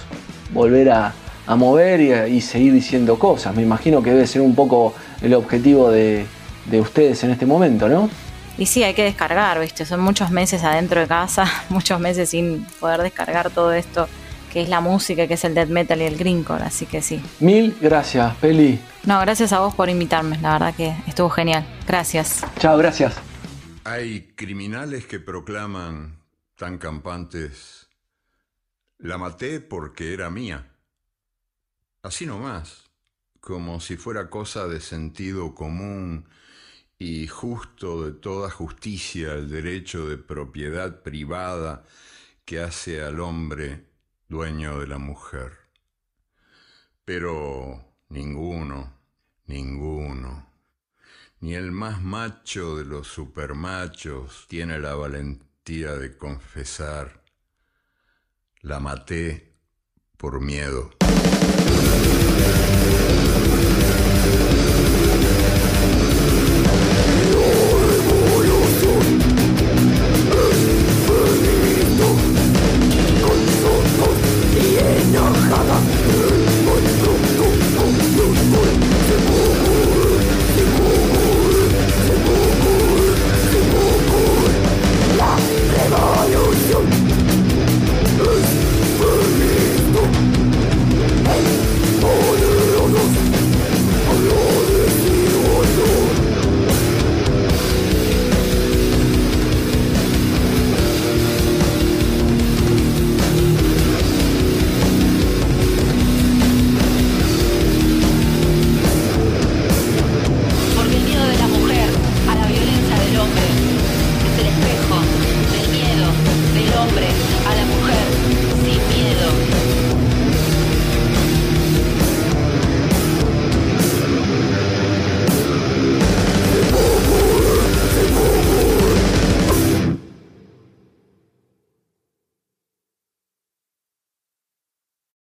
volver a, mover y, seguir diciendo cosas. Me imagino que debe ser un poco el objetivo de, de ustedes en este momento, ¿no? Y sí, hay que descargar, ¿viste? Son muchos meses adentro de casa, muchos meses sin poder descargar todo esto que es la música, que es el death metal y el greencore, así que sí. Mil gracias, Peli. No, gracias a vos por invitarme, la verdad que estuvo genial. Gracias. Chao, gracias. Hay criminales que proclaman tan campantes, la maté porque era mía. Así nomás, como si fuera cosa de sentido común y justo de toda justicia el derecho de propiedad privada que hace al hombre dueño de la mujer. Pero ninguno, ninguno, ni el más macho de los supermachos tiene la valentía de confesar, la maté por miedo.